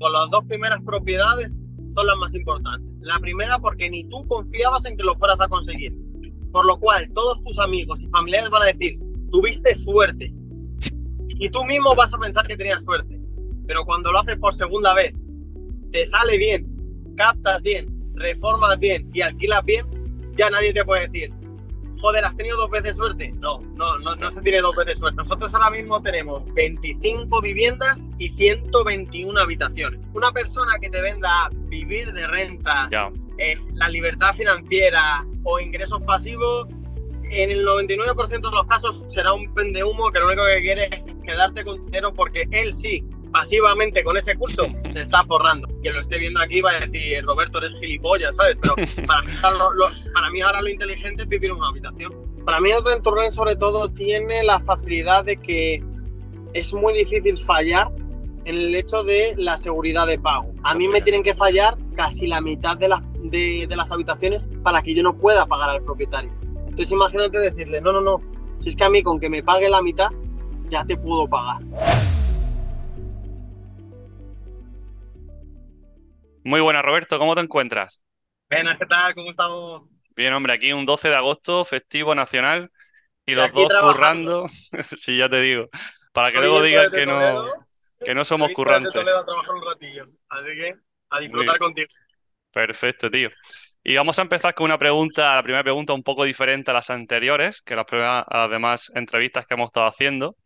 con las dos primeras propiedades son las más importantes. La primera porque ni tú confiabas en que lo fueras a conseguir. Por lo cual todos tus amigos y familiares van a decir, tuviste suerte. Y tú mismo vas a pensar que tenías suerte. Pero cuando lo haces por segunda vez, te sale bien, captas bien, reformas bien y alquilas bien, ya nadie te puede decir, joder, ¿has tenido dos veces suerte? No, no, no, no se tiene dos veces suerte. Nosotros ahora mismo tenemos 25 viviendas y 121 habitaciones. Una persona que te venda vivir de renta, eh, la libertad financiera o ingresos pasivos, en el 99% de los casos será un pendehumo que lo único que quiere es quedarte con dinero porque él sí pasivamente con ese curso se está forrando. Quien lo esté viendo aquí va a decir, Roberto, eres gilipollas, ¿sabes? Pero para mí, para mí ahora lo inteligente es vivir en una habitación. Para mí el rent sobre todo tiene la facilidad de que es muy difícil fallar en el hecho de la seguridad de pago. A mí me tienen que fallar casi la mitad de las, de, de las habitaciones para que yo no pueda pagar al propietario. Entonces imagínate decirle, no, no, no, si es que a mí con que me pague la mitad, ya te puedo pagar. Muy buena, Roberto, ¿cómo te encuentras? Buenas, ¿qué tal? ¿Cómo estamos? Bien, hombre, aquí un 12 de agosto, festivo nacional, y los dos currando, sí, ya te digo, para que luego digan que no, que no somos currantes. A trabajar un ratillo, así que a disfrutar contigo. Perfecto, tío. Y vamos a empezar con una pregunta, la primera pregunta un poco diferente a las anteriores, que las, primeras, las demás entrevistas que hemos estado haciendo.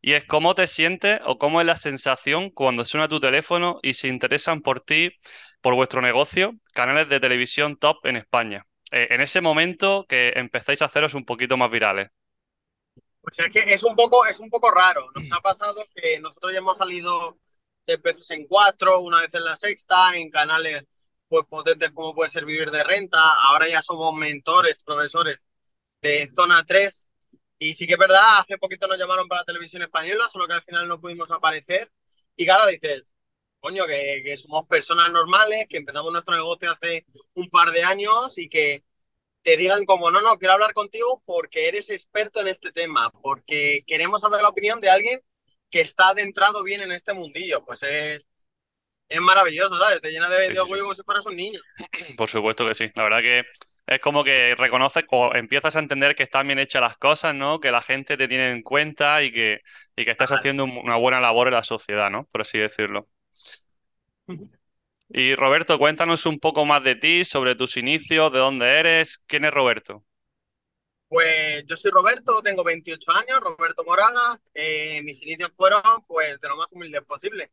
Y es cómo te sientes o cómo es la sensación cuando suena tu teléfono y se interesan por ti, por vuestro negocio, canales de televisión top en España. Eh, en ese momento que empezáis a haceros un poquito más virales. Pues es que es un poco, es un poco raro. Nos ha pasado que nosotros ya hemos salido tres veces en cuatro, una vez en la sexta, en canales pues potentes como puede ser Vivir de Renta. Ahora ya somos mentores, profesores de Zona 3 y sí que es verdad, hace poquito nos llamaron para la televisión española, solo que al final no pudimos aparecer. Y claro, dices, coño, que, que somos personas normales, que empezamos nuestro negocio hace un par de años y que te digan como, no, no, quiero hablar contigo porque eres experto en este tema, porque queremos saber la opinión de alguien que está adentrado bien en este mundillo. Pues es, es maravilloso, ¿sabes? Te llena de, sí, como si fueras un niño. Por supuesto que sí. La verdad que es como que reconoces o empiezas a entender que están bien hechas las cosas, ¿no? Que la gente te tiene en cuenta y que, y que estás haciendo una buena labor en la sociedad, ¿no? Por así decirlo. Y Roberto, cuéntanos un poco más de ti, sobre tus inicios, de dónde eres. ¿Quién es Roberto? Pues yo soy Roberto, tengo 28 años, Roberto Moraga. Eh, mis inicios fueron pues de lo más humildes posible.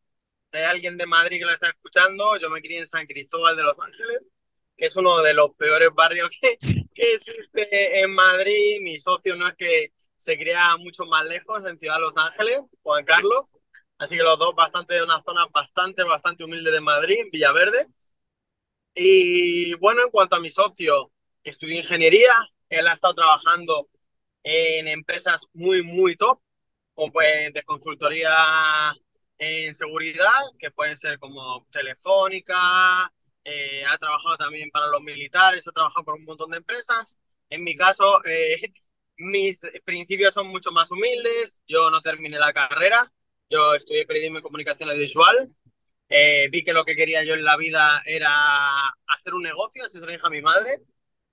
Si hay alguien de Madrid que lo está escuchando, yo me crié en San Cristóbal de los Ángeles que es uno de los peores barrios que, que existe en Madrid. Mi socio no es que se crea mucho más lejos, en Ciudad de Los Ángeles, Juan Carlos. Así que los dos bastante de una zona bastante, bastante humilde de Madrid, en Villaverde. Y bueno, en cuanto a mi socio, estudió ingeniería. Él ha estado trabajando en empresas muy, muy top, como pues de consultoría en seguridad, que pueden ser como Telefónica, eh, ha trabajado también para los militares, ha trabajado por un montón de empresas. En mi caso, eh, mis principios son mucho más humildes. Yo no terminé la carrera, yo estudié periodismo y comunicación audiovisual. Eh, vi que lo que quería yo en la vida era hacer un negocio, así se lo dije a mi madre.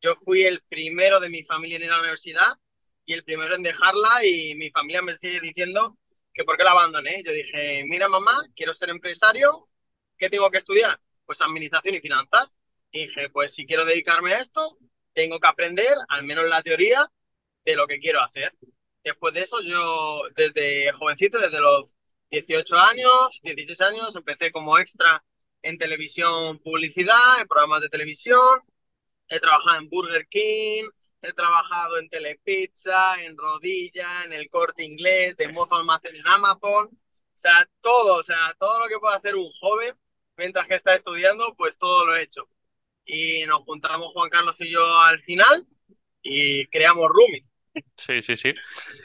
Yo fui el primero de mi familia en ir a la universidad y el primero en dejarla y mi familia me sigue diciendo que por qué la abandoné. Yo dije, mira mamá, quiero ser empresario, ¿qué tengo que estudiar? Pues administración y finanzas. Y dije, pues si quiero dedicarme a esto, tengo que aprender, al menos la teoría, de lo que quiero hacer. Después de eso, yo desde jovencito, desde los 18 años, 16 años, empecé como extra en televisión, publicidad, en programas de televisión. He trabajado en Burger King, he trabajado en Telepizza, en Rodilla, en el Corte Inglés, de mozo almacén en Amazon. O sea, todo, o sea, todo lo que puede hacer un joven mientras que está estudiando, pues todo lo he hecho. Y nos juntamos Juan Carlos y yo al final y creamos Rumi. Sí, sí, sí.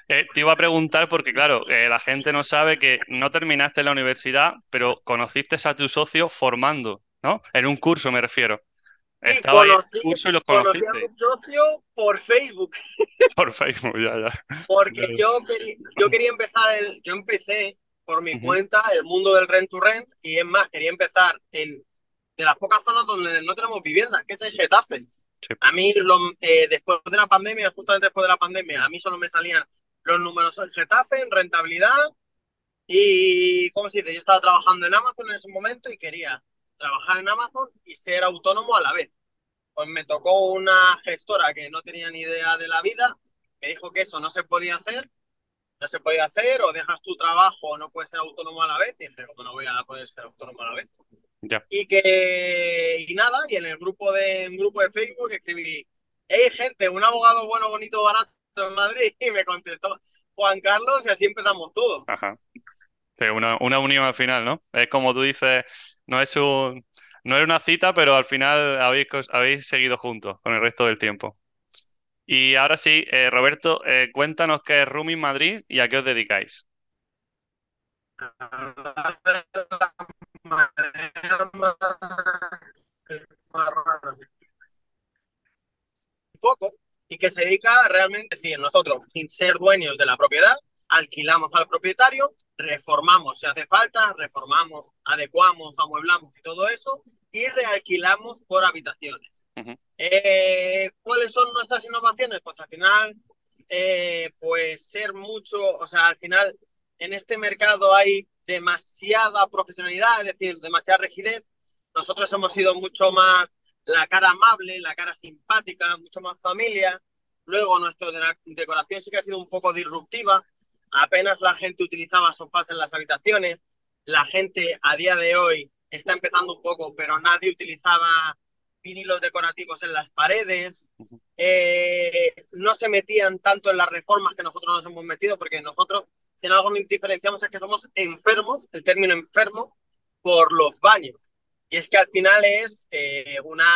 Eh, te iba a preguntar porque, claro, eh, la gente no sabe que no terminaste la universidad, pero conociste a tu socio formando, ¿no? En un curso me refiero. Estaba en el curso y los conociste. Conocí a mi socio por Facebook. Por Facebook, ya, ya. Porque Yo, quería, yo quería empezar, el, yo empecé por mi Ujú. cuenta el mundo del rent to rent y es más, quería empezar en de las pocas zonas donde no tenemos viviendas, que es el Getafe. Sí. A mí, lo- eh, después de la pandemia, justamente después de la pandemia, a mí solo me salían los números en Getafe, en rentabilidad y, ¿cómo se dice? Yo estaba trabajando en Amazon en ese momento y quería trabajar en Amazon y ser autónomo a la vez. Pues me tocó una gestora que no tenía ni idea de la vida, me dijo que eso no se podía hacer, no se podía hacer, o dejas tu trabajo o no puedes ser autónomo a la vez, y dije, "¿Cómo no voy a poder ser autónomo a la vez? Ya. Y que, y nada, y en el grupo de, en grupo de Facebook escribí, hey gente, un abogado bueno, bonito, barato en Madrid, y me contestó Juan Carlos, y así empezamos todo. Ajá. Sí, una, una unión al final, ¿no? Es como tú dices, no es un, no era una cita, pero al final habéis, habéis seguido juntos con el resto del tiempo. Y ahora sí, eh, Roberto, eh, cuéntanos qué es Rooming Madrid y a qué os dedicáis. poco y que se dedica realmente, es decir, nosotros, sin ser dueños de la propiedad, alquilamos al propietario, reformamos si hace falta, reformamos, adecuamos, amueblamos y todo eso, y realquilamos por habitaciones. Ujú. Eh, ¿Cuáles son nuestras innovaciones? Pues al final, eh, pues ser mucho, o sea, al final en este mercado hay demasiada profesionalidad, es decir, demasiada rigidez. Nosotros hemos sido mucho más la cara amable, la cara simpática, mucho más familia. Luego nuestra de- decoración sí que ha sido un poco disruptiva. Apenas la gente utilizaba sofás en las habitaciones. La gente a día de hoy está empezando un poco, pero nadie utilizaba vinilos decorativos en las paredes. Eh, no se metían tanto en las reformas que nosotros nos hemos metido, porque nosotros, si en algo nos diferenciamos, es que somos enfermos, el término enfermo, por los baños. Y es que al final es eh, una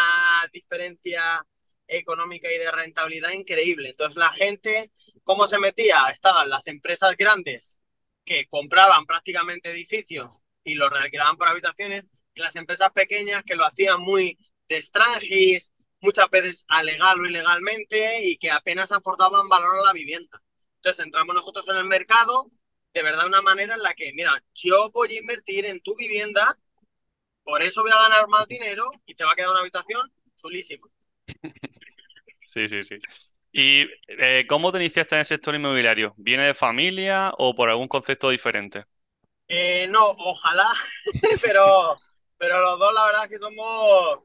diferencia económica y de rentabilidad increíble. Entonces la gente, ¿cómo se metía? Estaban las empresas grandes que compraban prácticamente edificios y los alquilaban por habitaciones, y las empresas pequeñas que lo hacían muy extranjis, muchas veces a legal o ilegalmente, y que apenas aportaban valor a la vivienda. Entonces entramos nosotros en el mercado de verdad una manera en la que, mira, yo voy a invertir en tu vivienda por eso voy a ganar más dinero y te va a quedar una habitación chulísima. Sí, sí, sí. ¿Y eh, cómo te iniciaste en el sector inmobiliario? ¿Viene de familia o por algún concepto diferente? Eh, no, ojalá, pero, pero los dos la verdad es que somos,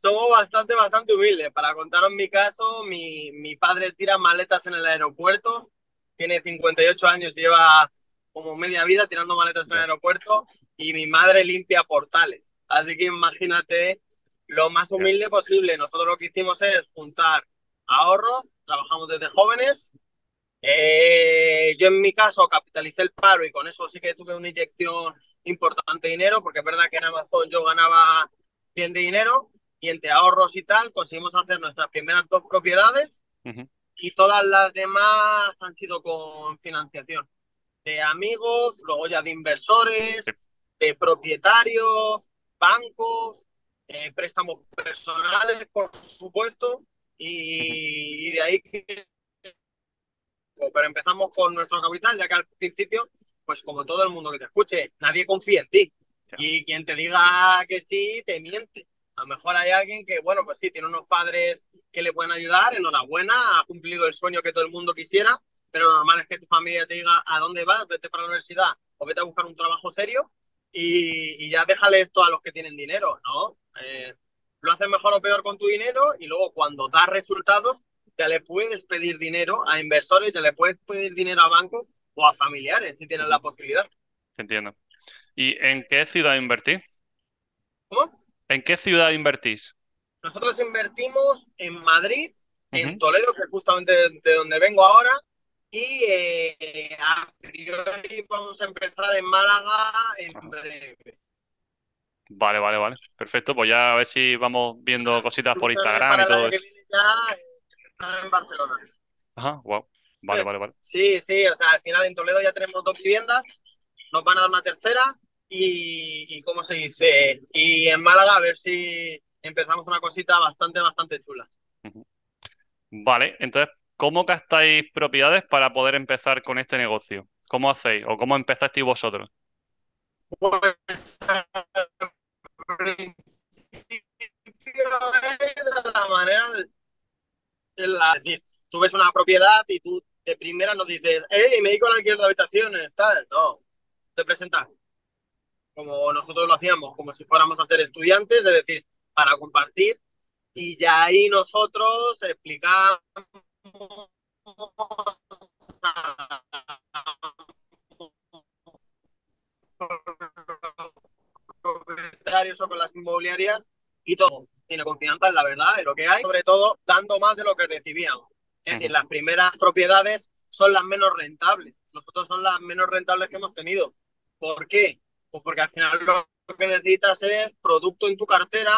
somos bastante, bastante humildes. Para contaros mi caso, mi, mi padre tira maletas en el aeropuerto, tiene 58 años lleva como media vida tirando maletas en el aeropuerto y mi madre limpia portales. Así que imagínate lo más humilde posible. Nosotros lo que hicimos es juntar ahorros, trabajamos desde jóvenes. Eh, yo en mi caso capitalicé el paro y con eso sí que tuve una inyección importante de dinero, porque es verdad que en Amazon yo ganaba bien de dinero y entre ahorros y tal conseguimos hacer nuestras primeras dos propiedades Ujú. y todas las demás han sido con financiación de amigos, luego ya de inversores, Sí. de propietarios, bancos, eh, préstamos personales, por supuesto, y, y de ahí que... Pero empezamos con nuestro capital, ya que al principio, pues como todo el mundo que te escuche, nadie confía en ti. Y quien te diga que sí, te miente. A lo mejor hay alguien que, bueno, pues sí, tiene unos padres que le pueden ayudar, enhorabuena, ha cumplido el sueño que todo el mundo quisiera, pero lo normal es que tu familia te diga a dónde vas, vete para la universidad o vete a buscar un trabajo serio y, y ya déjale esto a los que tienen dinero, ¿no? Eh, lo haces mejor o peor con tu dinero y luego cuando das resultados ya le puedes pedir dinero a inversores, ya le puedes pedir dinero a bancos o a familiares si tienes la posibilidad. Entiendo. ¿Y en qué ciudad invertís? ¿Cómo? ¿En qué ciudad invertís? Nosotros invertimos en Madrid, en. Toledo, que es justamente de, de donde vengo ahora, y eh, a priori vamos a empezar en Málaga en Ajá. breve. Vale, vale, vale. Perfecto. Pues ya a ver si vamos viendo cositas por Instagram Para y todo eso. ya en Barcelona. Ajá, wow. Vale, vale, vale. Sí, sí, o sea, al final en Toledo ya tenemos dos viviendas, nos van a dar una tercera y, y ¿cómo se dice? Y en Málaga a ver si empezamos una cosita bastante, bastante chula. Vale, entonces, ¿cómo captáis propiedades para poder empezar con este negocio? ¿Cómo hacéis o cómo empezasteis vosotros? Pues de la manera en la, es decir, tú ves una propiedad y tú de primera nos dices, hey, me dedico al alquiler de habitaciones, tal. No, te presentas como nosotros lo hacíamos, como si fuéramos a ser estudiantes, es decir, para compartir. Y ya ahí nosotros explicamos propietarios con las inmobiliarias y todo. Tiene confianza en la verdad, en lo que hay, sobre todo dando más de lo que recibíamos. Es decir, las primeras propiedades son las menos rentables. Nosotros son las menos rentables que hemos tenido. ¿Por qué? Pues porque al final lo que necesitas es producto en tu cartera,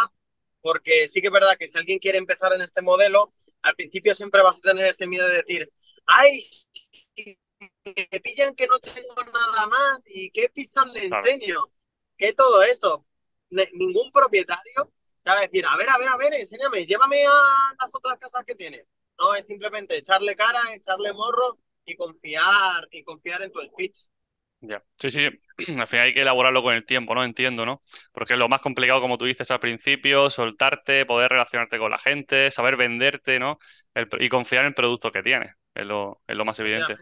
porque sí que es verdad que si alguien quiere empezar en este modelo, al principio siempre vas a tener ese miedo de decir, ay, me pillan que no tengo nada más y qué pisos le enseño, que todo eso. ningún propietario te va a decir, a ver, a ver, a ver, enséñame, llévame a las otras casas que tienes. No, es simplemente echarle cara, echarle morro y confiar, y confiar en tu speech. Ya, sí, sí, al final hay que elaborarlo con el tiempo, ¿no? Entiendo, ¿no? Porque es lo más complicado, como tú dices al principio, soltarte, poder relacionarte con la gente, saber venderte, ¿no? y confiar en el producto que tienes, es lo, es lo más evidente.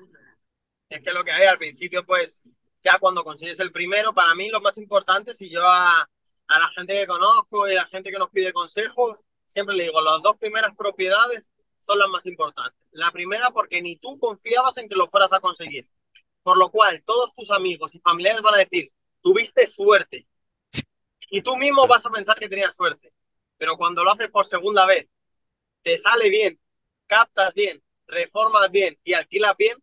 Es que lo que hay al principio, pues, ya cuando consigues el primero, para mí lo más importante, si yo a, a la gente que conozco y a la gente que nos pide consejos, siempre le digo, las dos primeras propiedades son las más importantes. La primera porque ni tú confiabas en que lo fueras a conseguir. Por lo cual, todos tus amigos y familiares van a decir, tuviste suerte. Y tú mismo vas a pensar que tenías suerte. Pero cuando lo haces por segunda vez, te sale bien, captas bien, reformas bien y alquilas bien,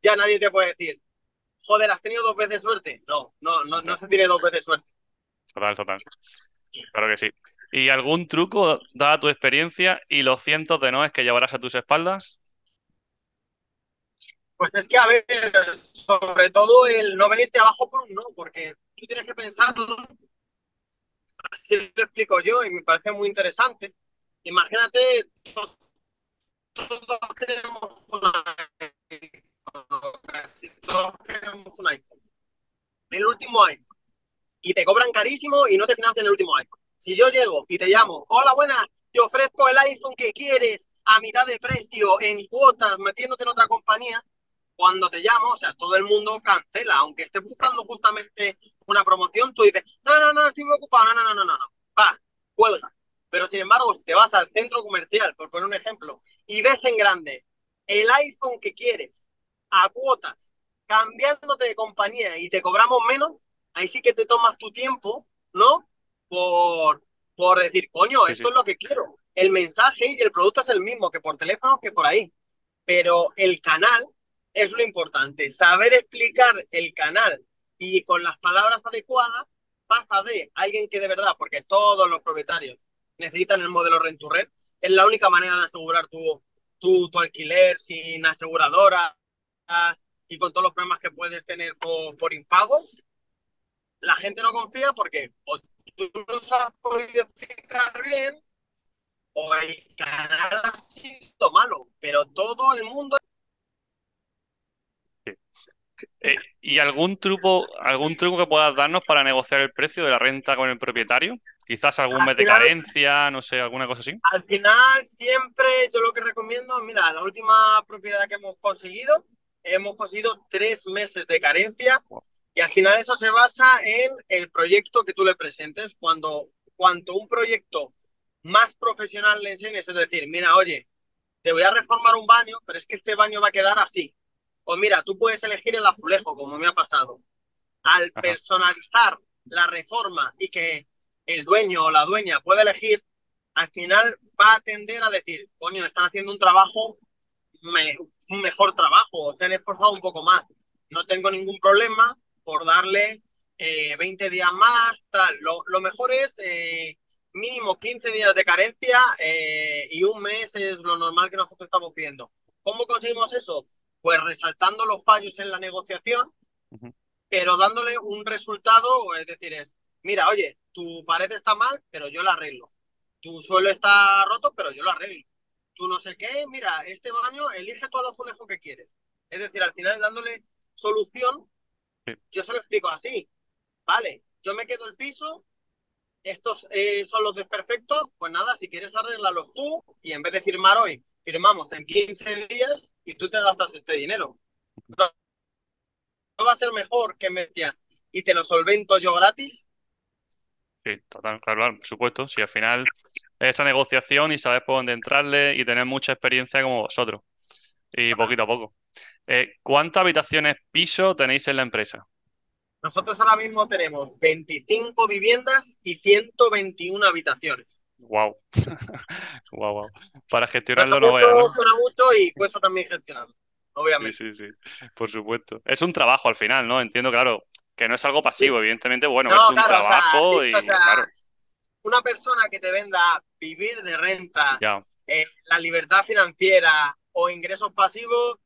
ya nadie te puede decir, joder, ¿has tenido dos veces suerte? No, no, no, no se tiene dos veces suerte. Total, total. Claro que sí. ¿Y algún truco, dada tu experiencia y los cientos de noes que llevarás a tus espaldas? Pues es que, a ver, sobre todo el no venirte abajo por un no, porque tú tienes que pensarlo. Así lo explico yo y me parece muy interesante. Imagínate, todos, queremos un iPhone, todos queremos un iPhone. El último iPhone. Y te cobran carísimo y no te financian el último iPhone. Si yo llego y te llamo, hola, buenas, te ofrezco el iPhone que quieres a mitad de precio, en cuotas, metiéndote en otra compañía, cuando te llamo, o sea, todo el mundo cancela, aunque esté buscando justamente una promoción, tú dices, no, no, no, estoy muy ocupado, no, no, no, no, no, va, cuelga. Pero sin embargo, si te vas al centro comercial, por poner un ejemplo, y ves en grande el iPhone que quieres a cuotas, cambiándote de compañía y te cobramos menos, ahí sí que te tomas tu tiempo, ¿no? Por, por decir, coño, esto es lo que quiero. El mensaje y el producto es el mismo que por teléfono que por ahí. Pero el canal es lo importante. Saber explicar el canal y con las palabras adecuadas pasa de alguien que de verdad, porque todos los propietarios necesitan el modelo rent to rent, es la única manera de asegurar tu, tu, tu alquiler sin aseguradora y con todos los problemas que puedes tener por, por impagos. La gente no confía porque o tú no se has explicar bien o el canal ha sido malo, pero todo el mundo eh, ¿Y algún truco, algún truco que puedas darnos para negociar el precio de la renta con el propietario? Quizás algún mes de carencia, no sé, alguna cosa así. Al final, siempre yo lo que recomiendo, mira, la última propiedad que hemos conseguido, hemos conseguido tres meses de carencia y al final eso se basa en el proyecto que tú le presentes. Cuando cuanto un proyecto más profesional le enseñes, es decir, mira, oye, te voy a reformar un baño, pero es que este baño va a quedar así o mira, tú puedes elegir el azulejo, como me ha pasado. Al personalizar la reforma y que el dueño o la dueña pueda elegir, al final va a tender a decir, coño, están haciendo un trabajo, un mejor trabajo, se han esforzado un poco más. No tengo ningún problema por darle 20 eh, días más, tal. Lo, mejor es eh, mínimo 15 días de carencia eh, y un mes es lo normal que nosotros estamos pidiendo. ¿Cómo conseguimos eso? Pues resaltando los fallos en la negociación, pero dándole un resultado, es decir, es, mira, oye, tu pared está mal, pero yo la arreglo. Tu suelo está roto, pero yo lo arreglo. Tú no sé qué, mira, este baño, elige todo el azulejo que quieres. Es decir, al final dándole solución, yo se lo explico así. vale, yo me quedo el piso, estos eh, son los desperfectos, pues nada, si quieres arreglarlos tú y en vez de firmar hoy, firmamos en 15 días y tú te gastas este dinero. No, va a ser mejor que me decía y te lo solvento yo gratis. Sí, total, claro, por supuesto. Si al final esa negociación y sabes por dónde entrarle y tener mucha experiencia como vosotros. Y poquito a poco. Eh, ¿Cuántas habitaciones piso tenéis en la empresa? Nosotros ahora mismo tenemos 25 viviendas y 121 habitaciones. Wow. wow, wow. Para gestionarlo no vaya. ¿no? mucho y cuesta también gestionarlo, obviamente. Sí, sí, sí. Por supuesto. Es un trabajo al final, ¿no? Entiendo, claro, que no es algo pasivo, evidentemente, bueno, es un trabajo y claro. Una persona que te venda vivir de renta, eh, la libertad financiera o ingresos pasivos,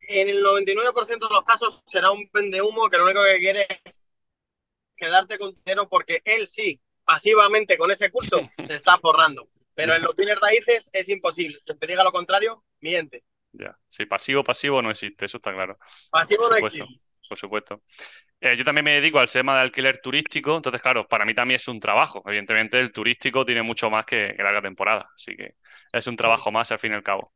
en el 99% de los casos será un humo que lo único que quiere es quedarte con dinero porque él sí, pasivamente con ese curso, se está forrando. Pero en los bienes raíces es imposible. Si te diga lo contrario, miente. Ya, sí, pasivo, pasivo no existe, eso está claro. Pasivo no existe. Por supuesto. Eh, yo también me dedico al tema de alquiler turístico, entonces, claro, para mí también es un trabajo. Evidentemente, el turístico tiene mucho más que, que larga temporada, así que es un trabajo más al fin y al cabo.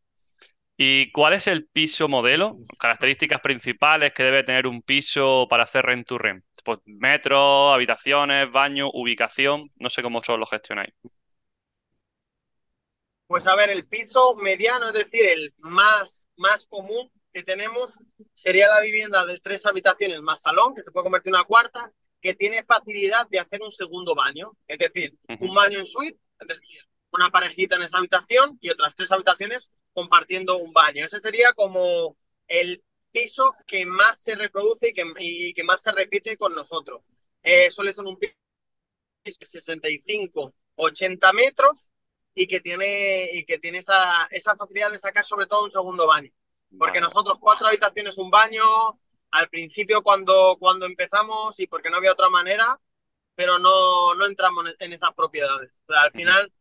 ¿Y cuál es el piso modelo? Características principales que debe tener un piso para hacer rent to rent. Pues metros, habitaciones, baño, ubicación. No sé cómo solo lo gestionáis. Pues a ver, el piso mediano, es decir, el más, más común que tenemos sería la vivienda de tres habitaciones más salón, que se puede convertir en una cuarta, que tiene facilidad de hacer un segundo baño. Es decir, un baño en suite, es decir, una parejita en esa habitación y otras tres habitaciones compartiendo un baño. Ese sería como el piso que más se reproduce y que, y que más se repite con nosotros. Eh, suele ser un piso de 65, 80 metros y que tiene, y que tiene esa, esa facilidad de sacar sobre todo un segundo baño. Porque nosotros cuatro habitaciones, un baño, al principio cuando, cuando empezamos y porque no había otra manera, pero no, no entramos en esas propiedades. al final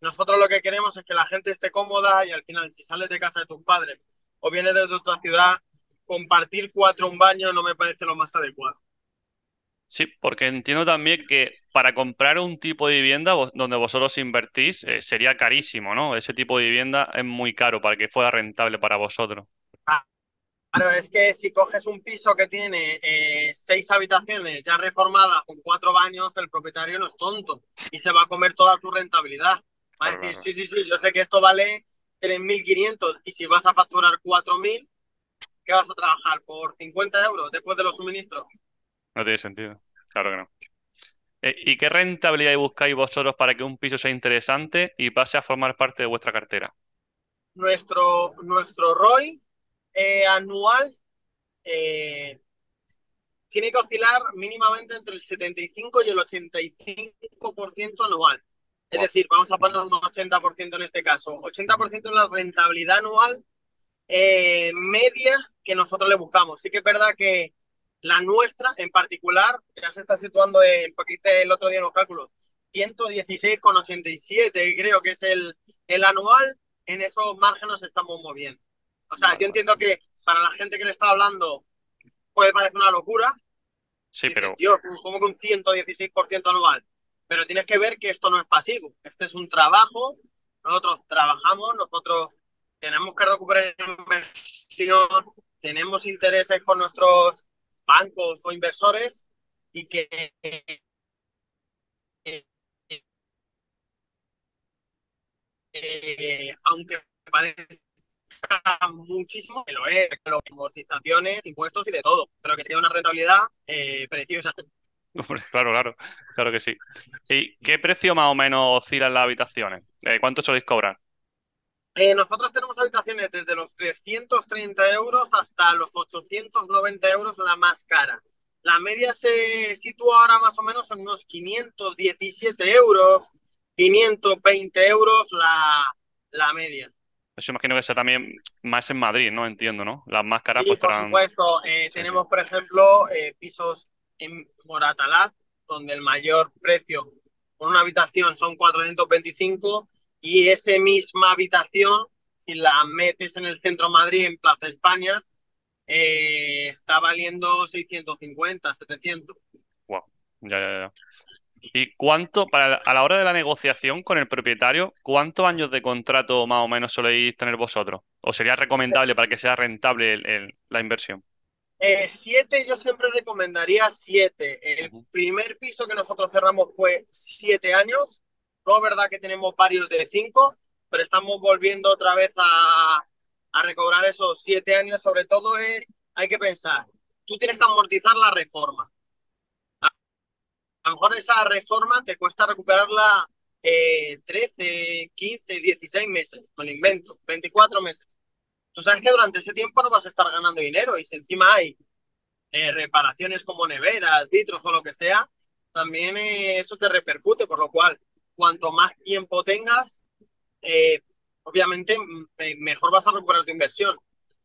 nosotros lo que queremos es que la gente esté cómoda y al final, si sales de casa de tus padres o vienes desde otra ciudad, compartir cuatro un baño no me parece lo más adecuado. Sí, porque entiendo también que para comprar un tipo de vivienda donde vosotros invertís eh, sería carísimo, ¿no? Ese tipo de vivienda es muy caro para que fuera rentable para vosotros. Claro, es que si coges un piso que tiene eh, seis habitaciones ya reformadas con cuatro baños, el propietario no es tonto y se va a comer toda tu rentabilidad. Va a decir, sí, sí, sí, yo sé que esto vale 3.500 y si vas a facturar 4.000, ¿qué vas a trabajar? ¿Por 50 euros después de los suministros? No tiene sentido, claro que no. Eh, ¿Y qué rentabilidad buscáis vosotros para que un piso sea interesante y pase a formar parte de vuestra cartera? Nuestro, nuestro ROI eh, anual eh, tiene que oscilar mínimamente entre el 75 y el 85% anual. Es decir, vamos a poner un 80% en este caso. 80% es la rentabilidad anual eh, media que nosotros le buscamos. Sí que es verdad que la nuestra en particular ya se está situando en, porque hice el otro día los cálculos, 116,87 creo que es el, el anual. En esos márgenes estamos moviendo. O sea, yo entiendo que para la gente que le está hablando puede parecer una locura. Sí, pero... Dios, como que un 116% anual pero tienes que ver que esto no es pasivo, este es un trabajo, nosotros trabajamos, nosotros tenemos que recuperar inversión, tenemos intereses con nuestros bancos o inversores y que eh, aunque parezca muchísimo, que lo es, amortizaciones, impuestos y de todo, pero que sea una rentabilidad eh, preciosa. Claro, claro, claro que sí. ¿Y qué precio más o menos oscilan las habitaciones? Eh, ¿Cuánto soléis cobrar? Eh, nosotros tenemos habitaciones desde los 330 euros hasta los 890 euros, la más cara. La media se sitúa ahora más o menos en unos 517 euros, 520 euros la, la media. Eso imagino que sea también más en Madrid, ¿no? Entiendo, ¿no? Las más caras pues Por supuesto, eh, tenemos, por ejemplo, pisos en Moratalaz, donde el mayor precio por una habitación son 425 y esa misma habitación, si la metes en el centro de Madrid, en Plaza España, eh, está valiendo 650, 700. Wow. Ya, ya, ya. ¿Y cuánto, para, a la hora de la negociación con el propietario, cuántos años de contrato más o menos soléis tener vosotros? ¿O sería recomendable para que sea rentable el- el- la inversión? Eh, siete, yo siempre recomendaría siete. El primer piso que nosotros cerramos fue siete años. No es verdad que tenemos varios de cinco, pero estamos volviendo otra vez a, a recobrar esos siete años. Sobre todo es, hay que pensar, tú tienes que amortizar la reforma. A lo mejor esa reforma te cuesta recuperarla eh, 13, 15, 16 meses, con invento, 24 meses. Tú sabes que durante ese tiempo no vas a estar ganando dinero y si encima hay eh, reparaciones como neveras, vitros o lo que sea, también eh, eso te repercute, por lo cual cuanto más tiempo tengas, eh, obviamente me- mejor vas a recuperar tu inversión.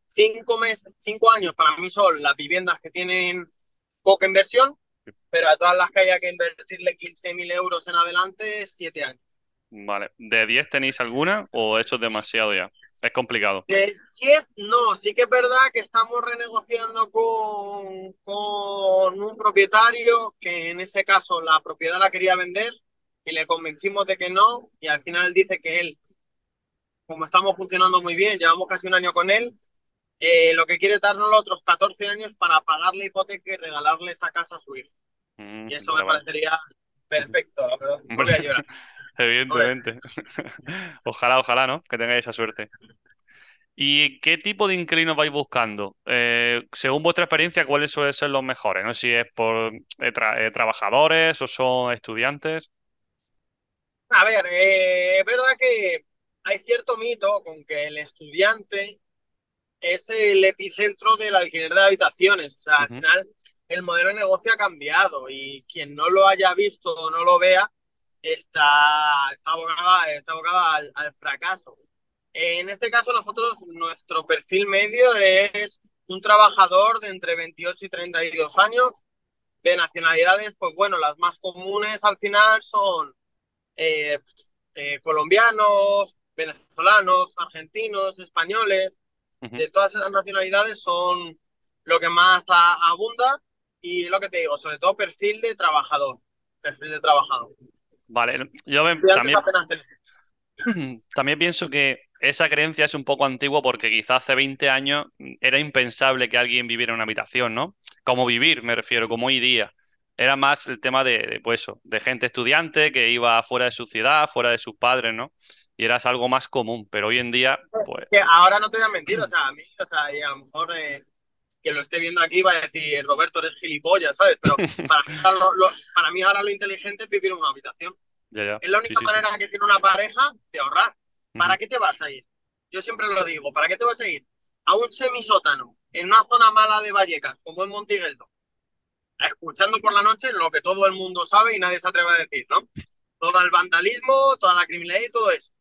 Cinco meses, cinco años para mí son las viviendas que tienen poca inversión, pero a todas las que haya que invertirle 15.000 euros en adelante, siete años. Vale. ¿De 10 tenéis alguna o eso es demasiado ya? Es complicado. De 10, no, sí que es verdad que estamos renegociando con, con un propietario que en ese caso la propiedad la quería vender y le convencimos de que no y al final dice que él, como estamos funcionando muy bien, llevamos casi un año con él, eh, lo que quiere es darnos los otros 14 años para pagar la hipoteca y regalarle esa casa a su hijo. Mm, Y eso me parecería perfecto, la verdad. No voy a llorar. Evidentemente. Ojalá, ojalá, ¿no? Que tengáis esa suerte. ¿Y qué tipo de inquilinos vais buscando? Eh, según vuestra experiencia, ¿cuáles suelen ser los mejores? No sé si es por eh, tra- eh, trabajadores o son estudiantes. A ver, es verdad que hay cierto mito con que el estudiante es el epicentro del alquiler de habitaciones. O sea, al final el modelo de negocio ha cambiado y quien no lo haya visto o no lo vea está, está abocada, está abocada al, al fracaso. En este caso, nosotros, nuestro perfil medio es un trabajador de entre 28 y 32 años, de nacionalidades, pues bueno, las más comunes al final son eh, eh, colombianos, venezolanos, argentinos, españoles, De todas esas nacionalidades son lo que más a- abunda y lo que te digo, sobre todo perfil de trabajador, perfil de trabajador. Vale, yo me- también, también pienso que esa creencia es un poco antigua porque quizá hace 20 años era impensable que alguien viviera en una habitación, ¿no? Como vivir, me refiero, como hoy día. Era más el tema de, de, pues eso, de gente estudiante que iba fuera de su ciudad, fuera de sus padres, ¿no? Y era algo más común, pero hoy en día, pues, ahora no te voy a mentir, o sea, a mí, o sea, y a lo mejor eh, que lo esté viendo aquí va a decir, Roberto, eres gilipollas, ¿sabes? Pero para mí, ahora lo, lo- para mí ahora lo inteligente es vivir en una habitación. ya, ya. Es la única sí, sí. manera que tiene una pareja de ahorrar. ¿Para qué te vas a ir? Yo siempre lo digo, ¿para qué te vas a ir? A un semisótano, en una zona mala de Vallecas, como en Montigueldo, escuchando por la noche lo que todo el mundo sabe y nadie se atreve a decir, ¿no? Todo el vandalismo, toda la criminalidad y todo eso.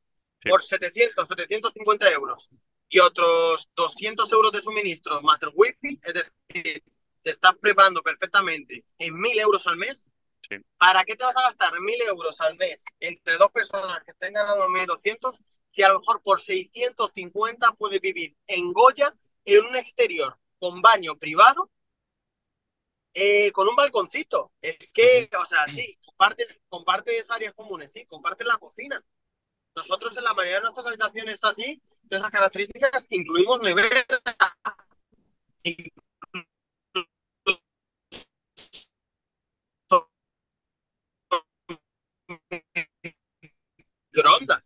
Sí. Por 700, 750 euros. Y otros 200 euros de suministros más el wifi, es decir, te estás preparando perfectamente en 1000 euros al mes. Sí. ¿Para qué te vas a gastar 1000 euros al mes entre dos personas que estén ganando 1200 si a lo mejor por 650 puedes vivir en Goya en un exterior con baño privado eh, con un balconcito. Es que, o sea, sí, compartes, compartes áreas comunes, sí, compartes la cocina. Nosotros en la mayoría de nuestras habitaciones así, de esas características, incluimos nevera, microondas.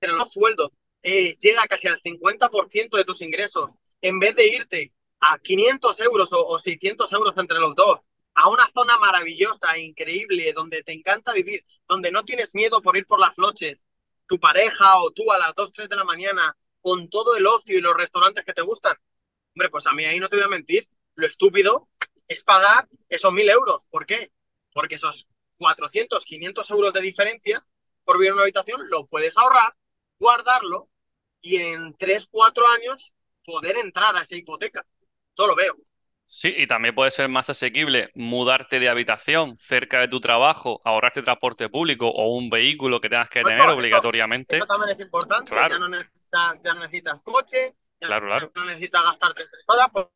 Pero los sueldos eh, llega casi al 50% de tus ingresos. En vez de irte a 500 euros o, o 600 euros entre los dos, a una zona maravillosa, increíble, donde te encanta vivir, donde no tienes miedo por ir por las noches, tu pareja o tú a las 2, 3 de la mañana, con todo el ocio y los restaurantes que te gustan. Hombre, pues a mí ahí no te voy a mentir, lo estúpido es pagar esos 1000 euros. ¿Por qué? Porque esos 400, 500 euros de diferencia por vivir en una habitación lo puedes ahorrar, guardarlo y en 3, 4 años poder entrar a esa hipoteca. Todo lo veo. Sí, y también puede ser más asequible mudarte de habitación cerca de tu trabajo, ahorrarte transporte público o un vehículo que tengas que tener obligatoriamente. Eso también es importante. Claro. Ya, no necesitas, ya no necesitas coche, ya Claro, claro. no necesitas gastarte tres horas por-